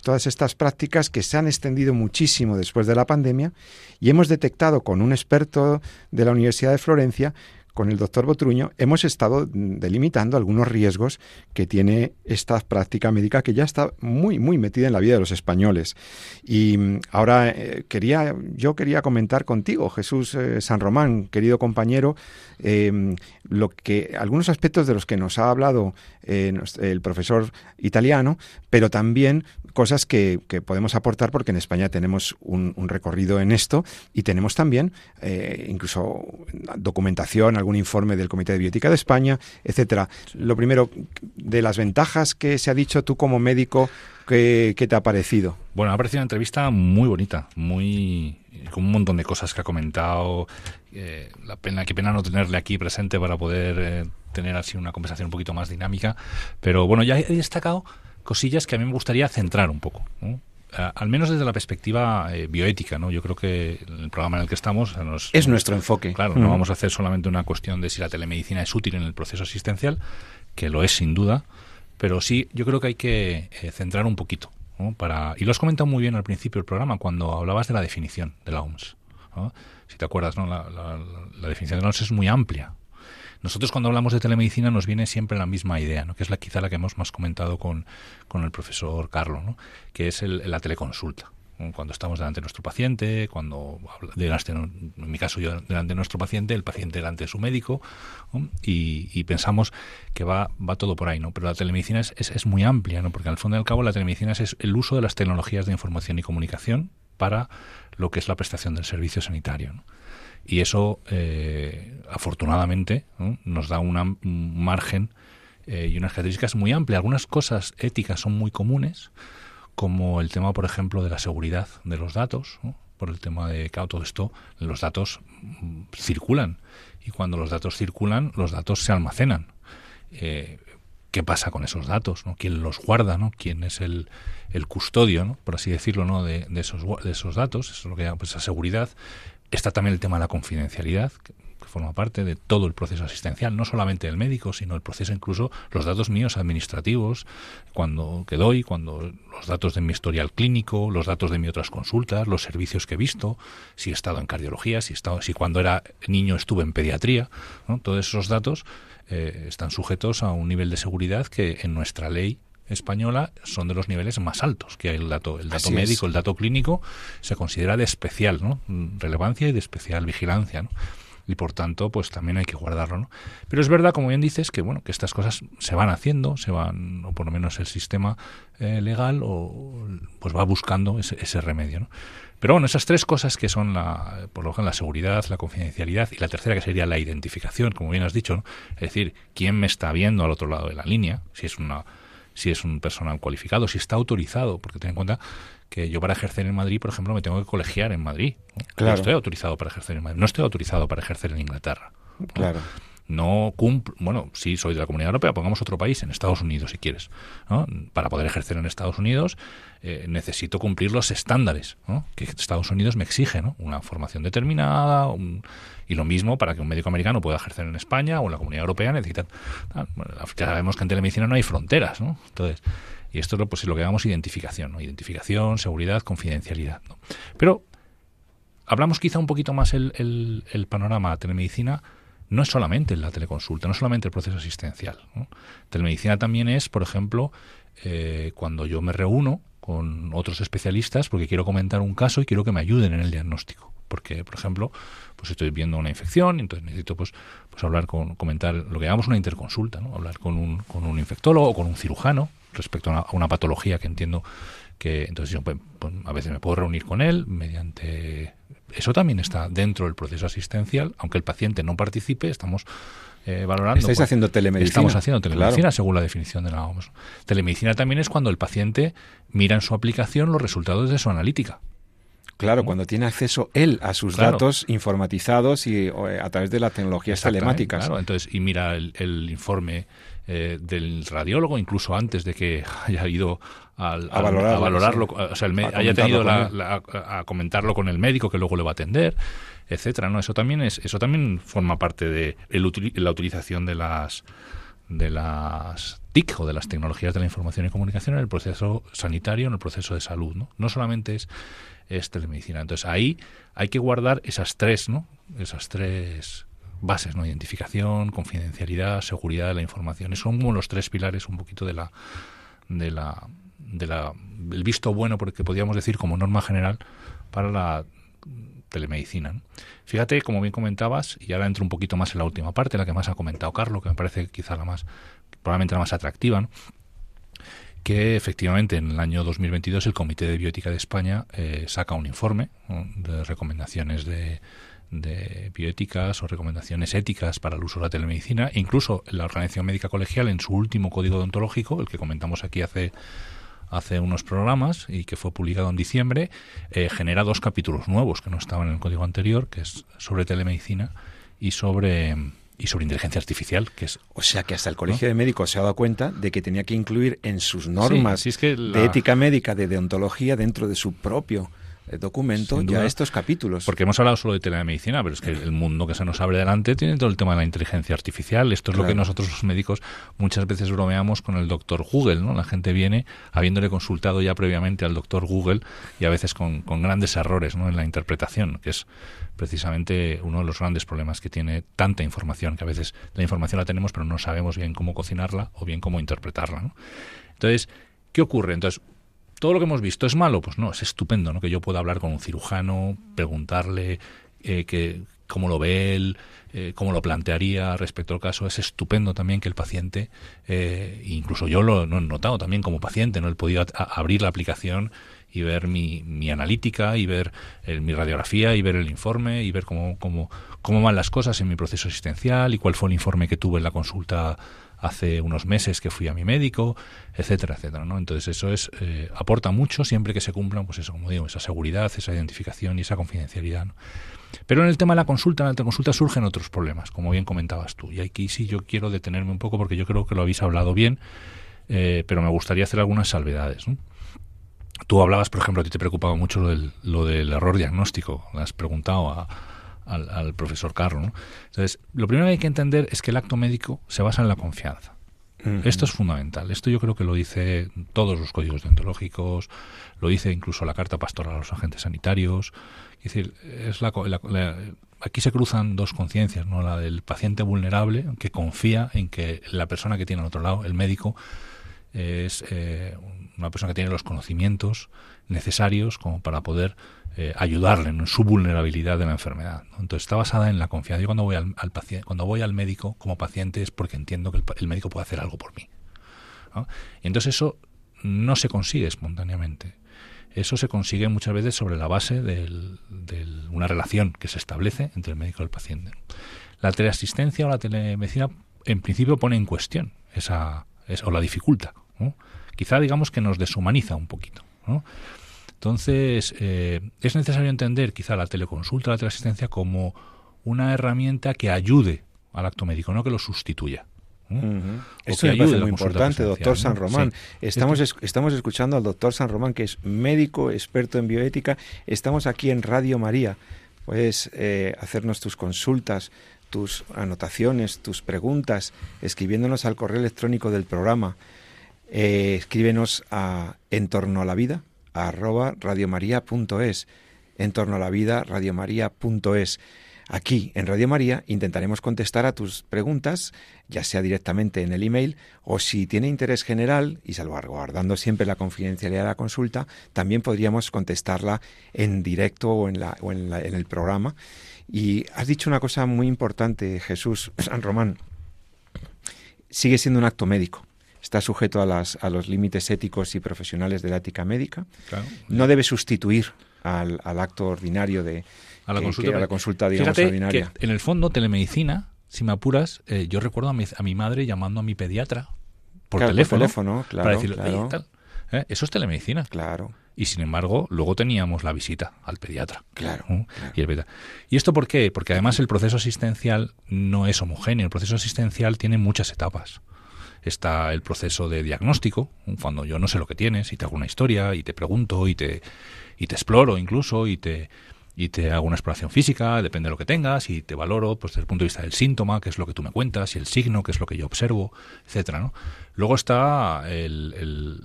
todas estas prácticas que se han extendido muchísimo después de la pandemia y hemos detectado con un experto de la Universidad de Florencia con el doctor Botruño hemos estado delimitando algunos riesgos que tiene esta práctica médica que ya está muy, muy metida en la vida de los españoles. Y mm, ahora eh, quería, yo quería comentar contigo, Jesús eh, San Román, querido compañero, eh, lo que, algunos aspectos de los que nos ha hablado el profesor italiano, pero también cosas que, podemos aportar porque en España tenemos un, recorrido en esto y tenemos también incluso documentación, algún informe del Comité de Bioética de España, etcétera. Lo primero, de las ventajas que se ha dicho tú como médico, ¿qué, te ha parecido? Bueno, ha parecido una entrevista muy bonita, muy con un montón de cosas que ha comentado. Eh, la pena, qué pena no tenerle aquí presente para poder eh, tener así una conversación un poquito más dinámica. Pero bueno, ya he destacado cosillas que a mí me gustaría centrar un poco al menos desde la perspectiva eh, bioética, ¿no? Yo creo que el programa en el que estamos es nuestro enfoque. Claro, no vamos a hacer solamente una cuestión de si la telemedicina es útil en el proceso asistencial, que lo es sin duda, pero sí, yo creo que hay que eh, centrar un poquito, Para y lo has comentado muy bien al principio del programa cuando hablabas de la definición de la OMS. Si te acuerdas, ¿no? La, la definición de la es muy amplia. Nosotros cuando hablamos de telemedicina nos viene siempre la misma idea, ¿no? que es la quizá la que hemos más comentado con, con el profesor Carlos, ¿no? que es la teleconsulta cuando estamos delante de nuestro paciente, cuando delante, en mi caso yo delante de nuestro paciente, el paciente delante de su médico, y, pensamos que va, va todo por ahí, ¿no? Pero la telemedicina es, es, muy amplia, ¿no? Porque al fondo y al cabo la telemedicina es el uso de las tecnologías de información y comunicación para lo que es la prestación del servicio sanitario. Y eso, eh, afortunadamente, nos da un margen eh, y unas características muy amplias. Algunas cosas éticas son muy comunes, como el tema, por ejemplo, de la seguridad de los datos, por el tema de que todo esto, los datos mm, circulan. Y cuando los datos circulan, los datos se almacenan. Eh, ¿Qué pasa con esos datos? ¿no? ¿Quién los guarda? ¿no? ¿Quién es el, el custodio, ¿no? por así decirlo, ¿no? de, de, esos, de esos datos? Eso es lo que llama pues, esa seguridad. Está también el tema de la confidencialidad, que, forma parte de todo el proceso asistencial, no solamente el médico, sino el proceso incluso los datos míos administrativos, cuando que doy, cuando los datos de mi historial clínico, los datos de mis otras consultas, los servicios que he visto, si he estado en cardiología, si he estado, si cuando era niño estuve en pediatría, todos esos datos eh, están sujetos a un nivel de seguridad que en nuestra ley española son de los niveles más altos que hay el dato el dato médico el dato clínico se considera de especial ¿no? relevancia y de especial vigilancia ¿no? y por tanto pues también hay que guardarlo ¿no? pero es verdad como bien dices que bueno que estas cosas se van haciendo se van o por lo menos el sistema eh, legal o pues va buscando ese, ese remedio ¿no? Pero bueno esas tres cosas que son la por lo general la seguridad la confidencialidad y la tercera que sería la identificación como bien has dicho ¿no? es decir quién me está viendo al otro lado de la línea si es una si es un personal cualificado, si está autorizado, porque ten en cuenta que yo para ejercer en Madrid, por ejemplo, me tengo que colegiar en Madrid. ¿no? estoy autorizado para ejercer en Madrid, no estoy autorizado para ejercer en Inglaterra. Claro no cumplo, bueno, sí soy de la Comunidad Europea, pongamos otro país, en Estados Unidos si quieres. Para poder ejercer en Estados Unidos eh, necesito cumplir los estándares que Estados Unidos me exige, ¿no? una formación determinada, y lo mismo para que un médico americano pueda ejercer en España o en la Comunidad Europea necesitan... ya sabemos que en telemedicina no hay fronteras, ¿no? Entonces, y esto es lo, pues, lo que llamamos identificación, ¿no? identificación, seguridad, confidencialidad. Pero hablamos quizá un poquito más el, el, el panorama telemedicina no es solamente la teleconsulta, no es solamente el proceso asistencial. Telemedicina también es, por ejemplo, eh, cuando yo me reúno con otros especialistas porque quiero comentar un caso y quiero que me ayuden en el diagnóstico. Porque, por ejemplo, pues estoy viendo una infección, entonces necesito pues, pues hablar con, comentar lo que llamamos una interconsulta, ¿no? hablar con un, con un infectólogo o con un cirujano respecto a una, patología que entiendo que entonces yo pues, pues, a veces me puedo reunir con él mediante eso también está dentro del proceso asistencial, aunque el paciente no participe, estamos eh, valorando. Estáis haciendo telemedicina. Estamos haciendo telemedicina según la definición de la OMS. Telemedicina también es cuando el paciente mira en su aplicación los resultados de su analítica. Claro, cuando tiene acceso él a sus datos informatizados y eh, a través de las tecnologías telemáticas. Claro, entonces, y mira el, informe eh, del radiólogo, incluso antes de que haya ido a, valorarlo, o sea, haya tenido la, a comentarlo con el médico que luego le va a atender, etcétera, ¿no? Eso también es, eso también forma parte de la utilización de las de las TIC o de las tecnologías de la información y comunicación en el proceso sanitario, en el proceso de salud, ¿no? No solamente es es telemedicina. Entonces ahí hay que guardar esas tres, ¿no? Esas tres bases, ¿no? Identificación, confidencialidad, seguridad de la información. Esos son los tres pilares un poquito de la de la de la el visto bueno porque podríamos decir como norma general para la telemedicina. Fíjate, como bien comentabas, y ahora entro un poquito más en la última parte, la que más ha comentado Carlos, que me parece quizá la más, probablemente la más atractiva, que efectivamente en el año 2022 el Comité de Biótica de España eh, saca un informe de recomendaciones de, de bioéticas o recomendaciones éticas para el uso de la telemedicina. Incluso la Organización Médica Colegial, en su último código deontológico, el que comentamos aquí hace hace unos programas y que fue publicado en diciembre, eh, genera dos capítulos nuevos que no estaban en el código anterior, que es sobre telemedicina y sobre y sobre inteligencia artificial, que es... O sea que hasta el Colegio de Médicos se ha dado cuenta de que tenía que incluir en sus normas es que de ética médica, de deontología, dentro de su propio documento ya estos capítulos. Porque hemos hablado solo de telemedicina, pero es que el mundo que se nos abre delante tiene todo el tema de la inteligencia artificial. Esto es lo que nosotros los médicos muchas veces bromeamos con el doctor Google, ¿no? La gente viene habiéndole consultado ya previamente al doctor Google y a veces con, con grandes errores ¿no? en la interpretación, que es precisamente uno de los grandes problemas que tiene tanta información, que a veces la información la tenemos pero no sabemos bien cómo cocinarla o bien cómo interpretarla. ¿no? Entonces, ¿qué ocurre? Entonces, todo lo que hemos visto es malo, pues no, es estupendo, ¿no? Que yo pueda hablar con un cirujano, preguntarle eh, que cómo lo ve él, eh, cómo lo plantearía respecto al caso. Es estupendo también que el paciente, eh, incluso yo lo, he notado también como paciente, no he podido abrir la aplicación y ver mi, mi analítica y ver mi radiografía y ver el informe y ver cómo, cómo, cómo van las cosas en mi proceso asistencial y cuál fue el informe que tuve en la consulta hace unos meses que fui a mi médico, etcétera, etcétera, ¿no? Entonces eso es eh, aporta mucho siempre que se cumplan, pues eso, como digo, esa seguridad, esa identificación y esa confidencialidad. ¿no? Pero en el tema de la consulta, en la consulta surgen otros problemas, como bien comentabas tú. Y aquí sí yo quiero detenerme un poco porque yo creo que lo habéis hablado bien, eh, pero me gustaría hacer algunas salvedades. ¿no? Tú hablabas, por ejemplo, a ti te preocupaba mucho lo del, lo del error diagnóstico. Le has preguntado a, al, profesor Carlos. Entonces, lo primero que hay que entender es que el acto médico se basa en la confianza. Esto es fundamental. Esto yo creo que lo dice todos los códigos deontológicos, lo dice incluso la carta pastoral a los agentes sanitarios. Es decir, es la, aquí se cruzan dos conciencias, ¿no? La del paciente vulnerable que confía en que la persona que tiene al otro lado, el médico, es eh, una persona que tiene los conocimientos necesarios como para poder eh, ayudarle en su vulnerabilidad de la enfermedad. Entonces está basada en la confianza. Yo cuando voy al, paciente, cuando voy al médico como paciente es porque entiendo que el, médico puede hacer algo por mí. Y entonces eso no se consigue espontáneamente. Eso se consigue muchas veces sobre la base de una relación que se establece entre el médico y el paciente. La teleasistencia o la telemedicina en principio pone en cuestión esa, o la dificulta. Quizá digamos que nos deshumaniza un poquito. ¿no? Entonces, eh, es necesario entender quizá la teleconsulta, la teleasistencia como una herramienta que ayude al acto médico, no que lo sustituya. Esto me parece muy importante, doctor San Román. Estamos, estamos escuchando al doctor San Román, que es médico, experto en bioética. Estamos aquí en Radio María. Puedes eh, hacernos tus consultas, tus anotaciones, tus preguntas, escribiéndonos al correo electrónico del programa. Eh, escríbenos a en torno a la vida, arroba radiomaria.es. En torno a la vida, radiomaria.es. Aquí en Radio María intentaremos contestar a tus preguntas, ya sea directamente en el email o si tiene interés general y salvaguardando siempre la confidencialidad de la consulta, también podríamos contestarla en directo o en, la, o en, en el programa. Y has dicho una cosa muy importante, Jesús San Román. Sigue siendo un acto médico está sujeto a, las, a los límites éticos y profesionales de la ética médica. No debe sustituir al, acto ordinario de a la consulta, a la consulta digamos, ordinaria. en el fondo, telemedicina, si me apuras, eh, yo recuerdo a mi, a mi, madre llamando a mi pediatra por teléfono, para decirle, ¿Eh? Eso es telemedicina. Claro. Y sin embargo, luego teníamos la visita al pediatra. Claro. Y, ¿Y esto por qué? Porque además el proceso asistencial no es homogéneo. El proceso asistencial tiene muchas etapas está el proceso de diagnóstico, cuando yo no sé lo que tienes y te hago una historia y te pregunto y te, y te exploro incluso y te, y te hago una exploración física, depende de lo que tengas, y te valoro pues, desde el punto de vista del síntoma, que es lo que tú me cuentas, y el signo, que es lo que yo observo, etcétera, ¿no? Luego está el, el,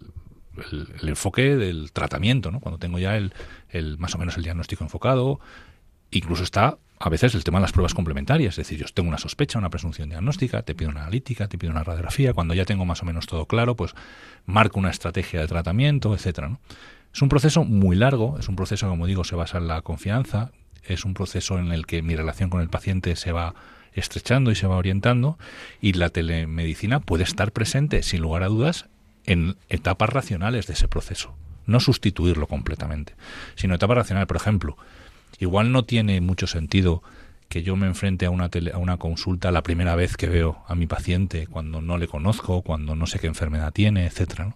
el, enfoque del tratamiento, ¿no? Cuando tengo ya el, el, más o menos el diagnóstico enfocado, incluso está a veces el tema de las pruebas complementarias, es decir, yo tengo una sospecha, una presunción diagnóstica, te pido una analítica, te pido una radiografía, cuando ya tengo más o menos todo claro, pues marco una estrategia de tratamiento, etcétera. Es un proceso muy largo, es un proceso, como digo, se basa en la confianza, es un proceso en el que mi relación con el paciente se va estrechando y se va orientando, y la telemedicina puede estar presente, sin lugar a dudas, en etapas racionales de ese proceso. No sustituirlo completamente, sino etapas racionales. Por ejemplo, igual no tiene mucho sentido que yo me enfrente a una, a una consulta la primera vez que veo a mi paciente, cuando no le conozco, cuando no sé qué enfermedad tiene, etcétera.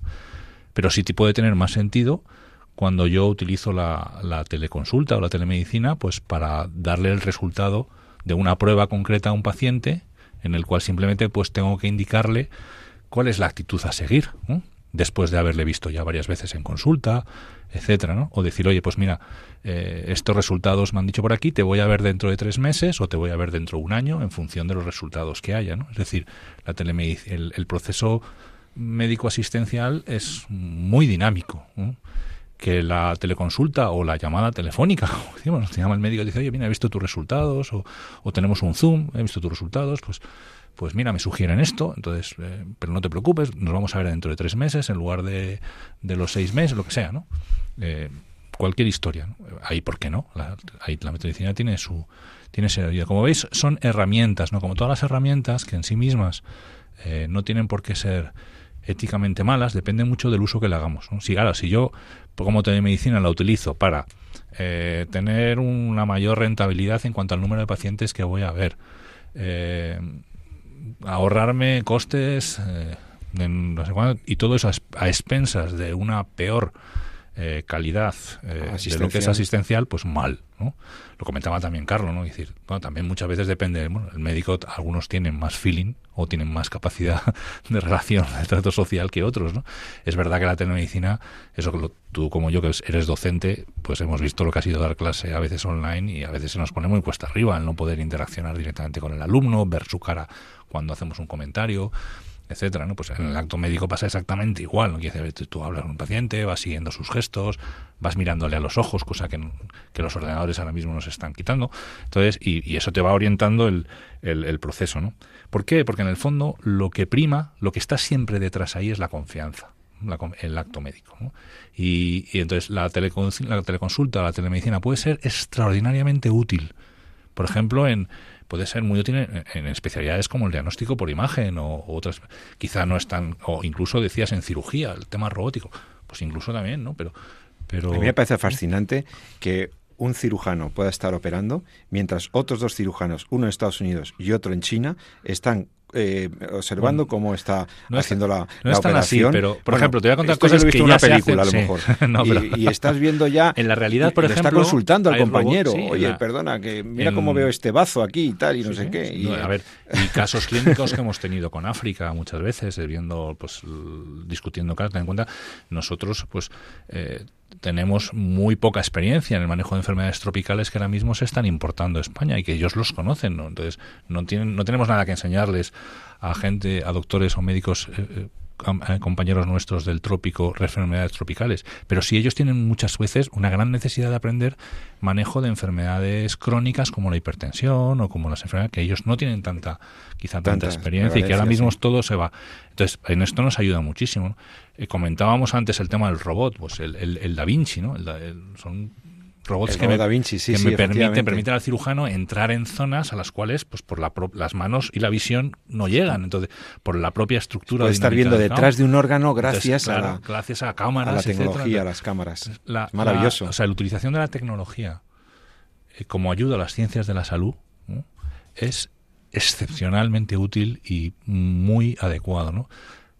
Pero sí puede tener más sentido cuando yo utilizo la, la, teleconsulta o la telemedicina, pues para darle el resultado de una prueba concreta a un paciente, en el cual simplemente pues tengo que indicarle cuál es la actitud a seguir después de haberle visto ya varias veces en consulta, etcétera, ¿no? O decir, oye, pues mira, eh, estos resultados me han dicho por aquí, te voy a ver dentro de tres meses o te voy a ver dentro de un año en función de los resultados que haya, ¿no? Es decir, la el, el proceso médico asistencial es muy dinámico. que la teleconsulta o la llamada telefónica, como decimos, llama el médico y dice, oye, mira, he visto tus resultados, o, o tenemos un Zoom, he visto tus resultados, pues pues mira, me sugieren esto, entonces, eh, pero no te preocupes, nos vamos a ver dentro de tres meses en lugar de, de los seis meses, lo que sea, ¿no? Eh, cualquier historia, ¿no? ahí, ¿por qué no? La, ahí la medicina tiene su tiene. Como veis, son herramientas, ¿no? Como todas las herramientas que en sí mismas eh, no tienen por qué ser éticamente malas, depende mucho del uso que le hagamos. ¿no? Si, claro, si yo como telemedicina la utilizo para tener una mayor rentabilidad en cuanto al número de pacientes que voy a ver, eh, ahorrarme costes eh, y todo eso a expensas de una peor eh, calidad eh, de lo que es asistencial, pues mal, ¿no? Lo comentaba también Carlos, ¿no? decir, bueno, también muchas veces depende, el médico, algunos tienen más feeling o tienen más capacidad de relación, de trato social que otros, ¿no? Es verdad que la telemedicina, eso que tú como yo que eres docente, pues hemos visto lo que ha sido dar clase a veces online y a veces se nos pone muy cuesta arriba el no poder interaccionar directamente con el alumno, ver su cara cuando hacemos un comentario, etcétera, ¿no? Pues en el acto médico pasa exactamente igual, ¿no? Quiere decir, tú hablas con un paciente, vas siguiendo sus gestos, vas mirándole a los ojos, cosa que, los ordenadores ahora mismo nos están quitando. Entonces, y, eso te va orientando el, el, proceso, ¿no? ¿Por qué? Porque en el fondo lo que prima, lo que está siempre detrás ahí es la confianza. el acto médico. ¿no? Y, y, entonces la, la teleconsulta, la telemedicina puede ser extraordinariamente útil. Por ejemplo, en, puede ser muy útil en, especialidades como el diagnóstico por imagen o, otras. Quizá no están, o incluso decías en cirugía, el tema robótico, pues incluso también, ¿no? Pero, pero... A mí me parece fascinante que un cirujano pueda estar operando mientras otros dos cirujanos, uno en Estados Unidos y otro en China, están eh, observando cómo está haciendo la, no Así, pero, por ejemplo, te voy a contar cosas que una ya película, a lo mejor. y, estás viendo ya... En la realidad, por ejemplo... está consultando al compañero. Oye, perdona, que mira cómo veo este bazo aquí y tal, y no sé qué. Y, a ver, y casos clínicos que hemos tenido con África muchas veces, eh, viendo, pues, discutiendo casos, ten en cuenta, nosotros, pues... Eh, tenemos muy poca experiencia en el manejo de enfermedades tropicales que ahora mismo se están importando a España y que ellos los conocen, ¿no? Entonces, no tienen no tenemos nada que enseñarles a gente, a doctores o médicos eh, eh, compañeros nuestros del trópico, enfermedades tropicales, pero sí ellos tienen muchas veces una gran necesidad de aprender manejo de enfermedades crónicas como la hipertensión o como las enfermedades que ellos no tienen tanta, quizá tanta, experiencia y que ahora mismo todo se va. Entonces, en esto nos ayuda muchísimo. comentábamos antes el tema del robot, pues el, el, Da Vinci, ¿no? son robots que, me, permiten, al cirujano entrar en zonas a las cuales, pues por las manos y la visión no llegan. Entonces, por la propia estructura. Puede estar viendo detrás de un órgano gracias a la, gracias a cámaras, a la tecnología, a las cámaras. Maravilloso. o sea, la utilización de la tecnología eh, como ayuda a las ciencias de la salud es excepcionalmente útil y muy adecuado, ¿no?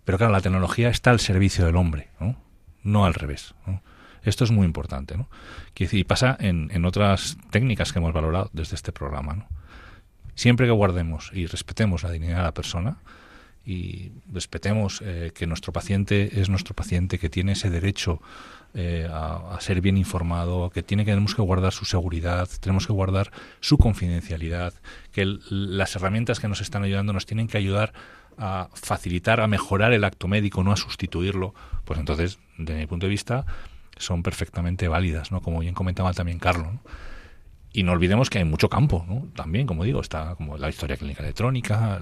Pero claro, la tecnología está al servicio del hombre, ¿no? No al revés. ¿no? Esto es muy importante, ¿no? Y pasa en, en otras técnicas que hemos valorado desde este programa, ¿no? Siempre que guardemos y respetemos la dignidad de la persona y respetemos eh, que nuestro paciente es nuestro paciente, que tiene ese derecho eh, a, ser bien informado, que tiene que tenemos que guardar su seguridad, tenemos que guardar su confidencialidad, que las herramientas que nos están ayudando nos tienen que ayudar a facilitar, a mejorar el acto médico, no a sustituirlo, pues entonces, desde mi punto de vista, son perfectamente válidas, ¿no? Como bien comentaba también Carlos. Y no olvidemos que hay mucho campo, ¿no? También, como digo, está como la historia clínica electrónica,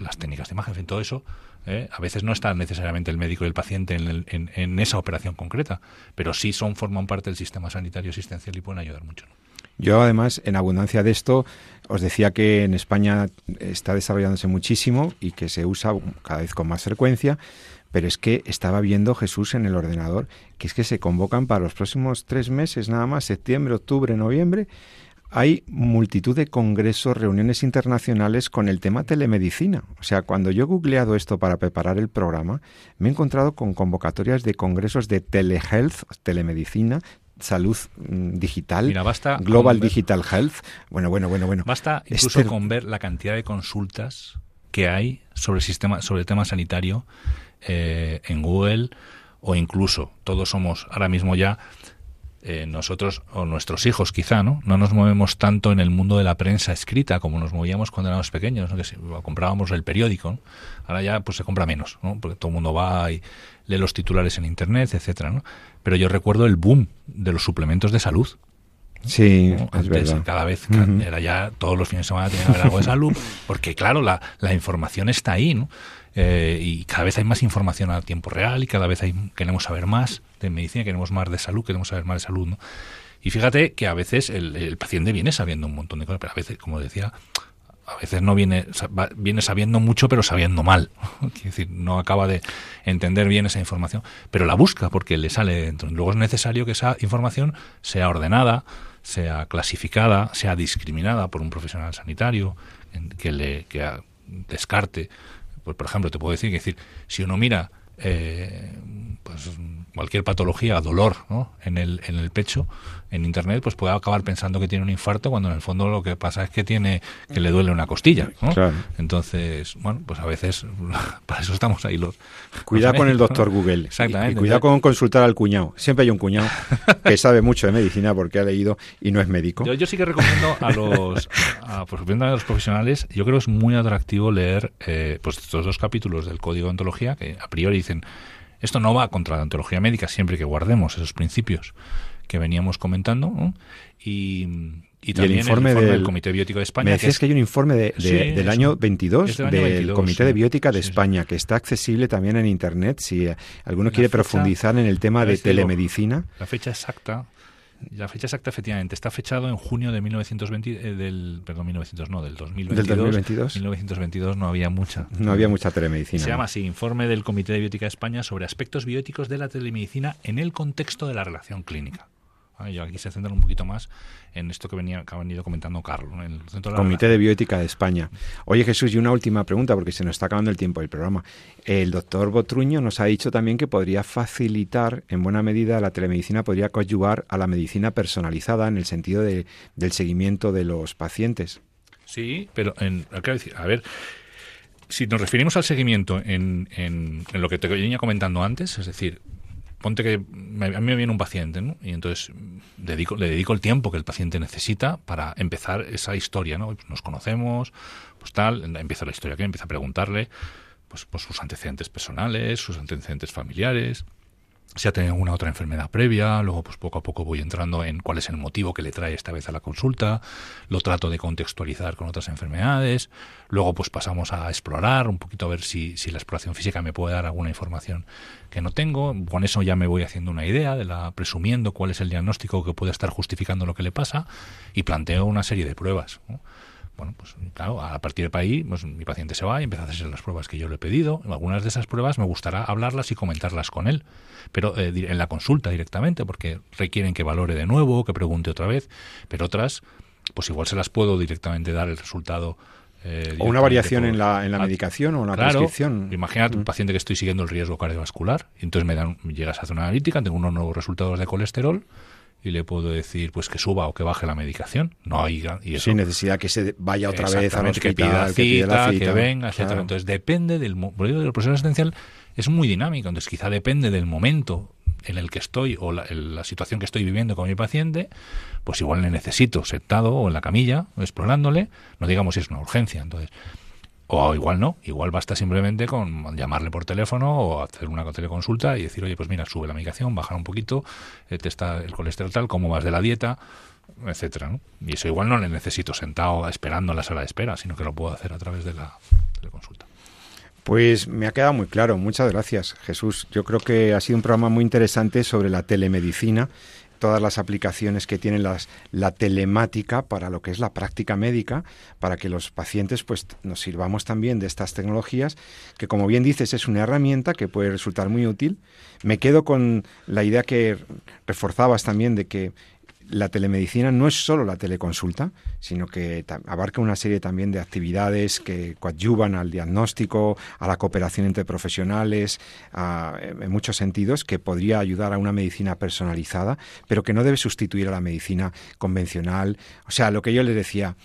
las técnicas de imagen, en fin, todo eso. ¿eh? A veces no está necesariamente el médico y el paciente en, en, esa operación concreta, pero sí son forman parte del sistema sanitario asistencial y pueden ayudar mucho. Yo, además, en abundancia de esto, os decía que en España está desarrollándose muchísimo y que se usa cada vez con más frecuencia pero es que estaba viendo Jesús en el ordenador, que es que se convocan para los próximos tres meses nada más, septiembre, octubre, noviembre, hay multitud de congresos, reuniones internacionales con el tema telemedicina. O sea, cuando yo he googleado esto para preparar el programa, me he encontrado con convocatorias de congresos de telehealth, telemedicina, salud mm, digital, Global Digital Health. Bueno, bueno, bueno, bueno. Basta incluso con ver la cantidad de consultas que hay sobre el sistema, sobre el tema sanitario eh, en Google o incluso todos somos ahora mismo ya eh, nosotros o nuestros hijos quizá, ¿no? No nos movemos tanto en el mundo de la prensa escrita como nos movíamos cuando éramos pequeños, ¿no? que comprábamos el periódico. Ahora ya pues se compra menos, ¿no? Porque todo el mundo va y lee los titulares en internet, etcétera, ¿no? Pero yo recuerdo el boom de los suplementos de salud. Sí, es verdad. Cada vez era ya todos los fines de semana tenía que haber algo de salud, porque claro, la, la información está ahí, ¿no? Eh, y cada vez hay más información a tiempo real y cada vez hay, queremos saber más de medicina, queremos más de salud, queremos saber más de salud. ¿no? Y fíjate que a veces el, paciente viene sabiendo un montón de cosas, pero a veces, como decía, a veces no viene, viene sabiendo mucho, pero sabiendo mal. Es decir, no acaba de entender bien esa información, pero la busca porque le sale dentro. Luego es necesario que esa información sea ordenada, sea clasificada, sea discriminada por un profesional sanitario, que le que descarte pues, por ejemplo, te puedo decir que decir, si uno mira eh, pues cualquier patología, dolor ¿no? en, el, en el pecho, en internet, pues puede acabar pensando que tiene un infarto cuando en el fondo lo que pasa es que tiene que le duele una costilla. Entonces, bueno, pues a veces para eso estamos ahí los. Cuidado con el doctor Google. Exactamente. Y, cuidado con consultar al cuñado. Siempre hay un cuñado que sabe mucho de medicina porque ha leído y no es médico. Yo, sí que recomiendo a los, a, pues, a los profesionales, yo creo que es muy atractivo leer eh, pues estos dos capítulos del Código de Ontología que a priori dicen esto no va contra la ontología médica siempre que guardemos esos principios que veníamos comentando y, también el informe, del, Comité Biótico de España. Me decías que, hay un informe del año 22 del, Comité de Biótica de España que está accesible también en Internet si alguno quiere profundizar en el tema de telemedicina. La fecha exacta la fecha exacta, efectivamente, está fechado en junio de 1920, eh, del, perdón, 1900, no, del 2022. ¿Del 2022? 1922 no había mucha. No había mucha telemedicina. Se llama así, Informe del Comité de Biótica de España sobre aspectos bióticos de la telemedicina en el contexto de la relación clínica. Yo aquí se centra un poquito más en esto que, venía, que ha venido comentando Carlos. En el centro de Comité de Bioética de España. Oye Jesús, y una última pregunta, porque se nos está acabando el tiempo del programa. El doctor Botruño nos ha dicho también que podría facilitar, en buena medida, la telemedicina podría coadyuvar a la medicina personalizada en el sentido de, del seguimiento de los pacientes. Sí, pero en, a ver, si nos referimos al seguimiento en, en, en, lo que te venía comentando antes, es decir, ponte que a mí me viene un paciente, ¿no? Y entonces le dedico el tiempo que el paciente necesita para empezar esa historia, ¿no? Nos conocemos, pues tal, empieza la historia que empieza a preguntarle pues, pues sus antecedentes personales, sus antecedentes familiares, si ha tenido alguna otra enfermedad previa, luego pues poco a poco voy entrando en cuál es el motivo que le trae esta vez a la consulta, lo trato de contextualizar con otras enfermedades, luego pues pasamos a explorar un poquito a ver si, si la exploración física me puede dar alguna información que no tengo, con eso ya me voy haciendo una idea de la presumiendo cuál es el diagnóstico que puede estar justificando lo que le pasa y planteo una serie de pruebas. Bueno, pues claro, a partir de ahí, pues, mi paciente se va y empieza a hacerse las pruebas que yo le he pedido. Algunas de esas pruebas me gustará hablarlas y comentarlas con él, pero eh, en la consulta directamente, porque requieren que valore de nuevo, que pregunte otra vez, pero otras, pues igual se las puedo directamente dar el resultado. Eh, o una variación en la, en la medicación o en la prescripción. Imagínate un mm. paciente que estoy siguiendo el riesgo cardiovascular, y entonces me dan, llegas a hacer una analítica, tengo unos nuevos resultados de colesterol, y le puedo decir pues que suba o que baje la medicación. No hay y sin necesidad que se vaya otra vez a que pida, cita, que, venga, etcétera. Entonces depende del el proceso asistencial es muy dinámico, entonces quizá depende del momento en el que estoy o la, la, situación que estoy viviendo con mi paciente, pues igual le necesito sentado o en la camilla, explorándole, no digamos si es una urgencia. Entonces, o igual no, igual basta simplemente con llamarle por teléfono o hacer una teleconsulta y decir, oye, pues mira, sube la medicación, baja un poquito, eh, testa el colesterol tal, cómo vas de la dieta, etcétera, ¿no? Y eso igual no le necesito sentado esperando en la sala de espera, sino que lo puedo hacer a través de la teleconsulta. Pues me ha quedado muy claro. Muchas gracias, Jesús. Yo creo que ha sido un programa muy interesante sobre la telemedicina todas las aplicaciones que tiene las, la telemática para lo que es la práctica médica, para que los pacientes pues nos sirvamos también de estas tecnologías, que como bien dices es una herramienta que puede resultar muy útil. Me quedo con la idea que reforzabas también de que la telemedicina no es solo la teleconsulta, sino que abarca una serie también de actividades que coadyuvan al diagnóstico, a la cooperación entre profesionales, en muchos sentidos, que podría ayudar a una medicina personalizada, pero que no debe sustituir a la medicina convencional. O sea, lo que yo le decía,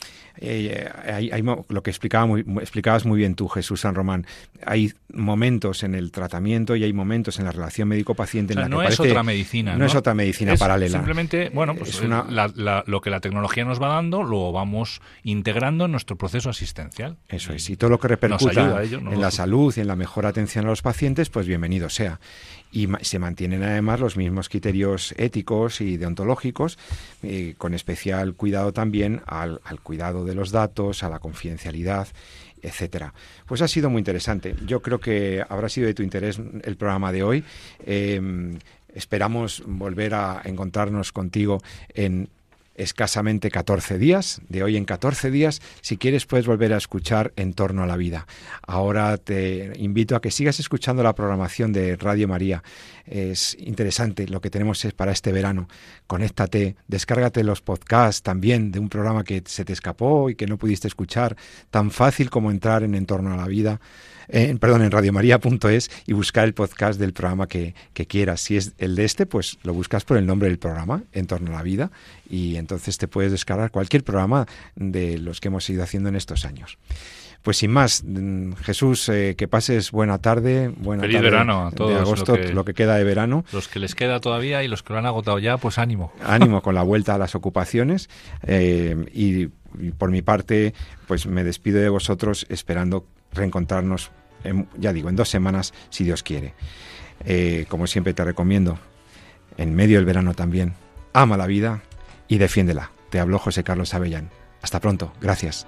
eh, hay, lo que explicaba muy, explicabas muy bien tú, Jesús San Román, hay momentos en el tratamiento y hay momentos en la relación médico-paciente en la no que es otra medicina. No, es otra medicina paralela. Simplemente, bueno, pues lo que la tecnología nos va dando lo vamos integrando en nuestro proceso asistencial. Eso es, y todo lo que repercuta en la salud y en la mejor atención a los pacientes, pues bienvenido sea y se mantienen además los mismos criterios éticos y deontológicos, eh, con especial cuidado también al, cuidado de los datos, a la confidencialidad etcétera. Pues ha sido muy interesante. Yo creo que habrá sido de tu interés el programa de hoy. Em, esperamos volver a encontrarnos contigo en escasamente 14 días, de hoy en 14 días, si quieres puedes volver a escuchar En torno a la vida. Ahora te invito a que sigas escuchando la programación de Radio María. Es interesante lo que tenemos para este verano. Conéctate, descárgate los podcasts también de un programa que se te escapó y que no pudiste escuchar, tan fácil como entrar en En torno a la vida en, perdón, en radiomaria.es y buscar el podcast del programa que, quieras. Si es el de este, pues lo buscas por el nombre del programa, En torno a la vida, y entonces te puedes descargar cualquier programa de los que hemos ido haciendo en estos años. Pues sin más, Jesús, eh, que pases buena tarde, buena Feliz verano a todos. De agosto, lo que, queda de verano. Los que les queda todavía y los que lo han agotado ya, pues ánimo. Ánimo con la vuelta a las ocupaciones eh, y, y por mi parte, pues me despido de vosotros esperando reencontrarnos ya digo, en dos semanas, si Dios quiere. Eh, como siempre te recomiendo, en medio del verano también, ama la vida y defiéndela. Te habló José Carlos Avellán. Hasta pronto, gracias.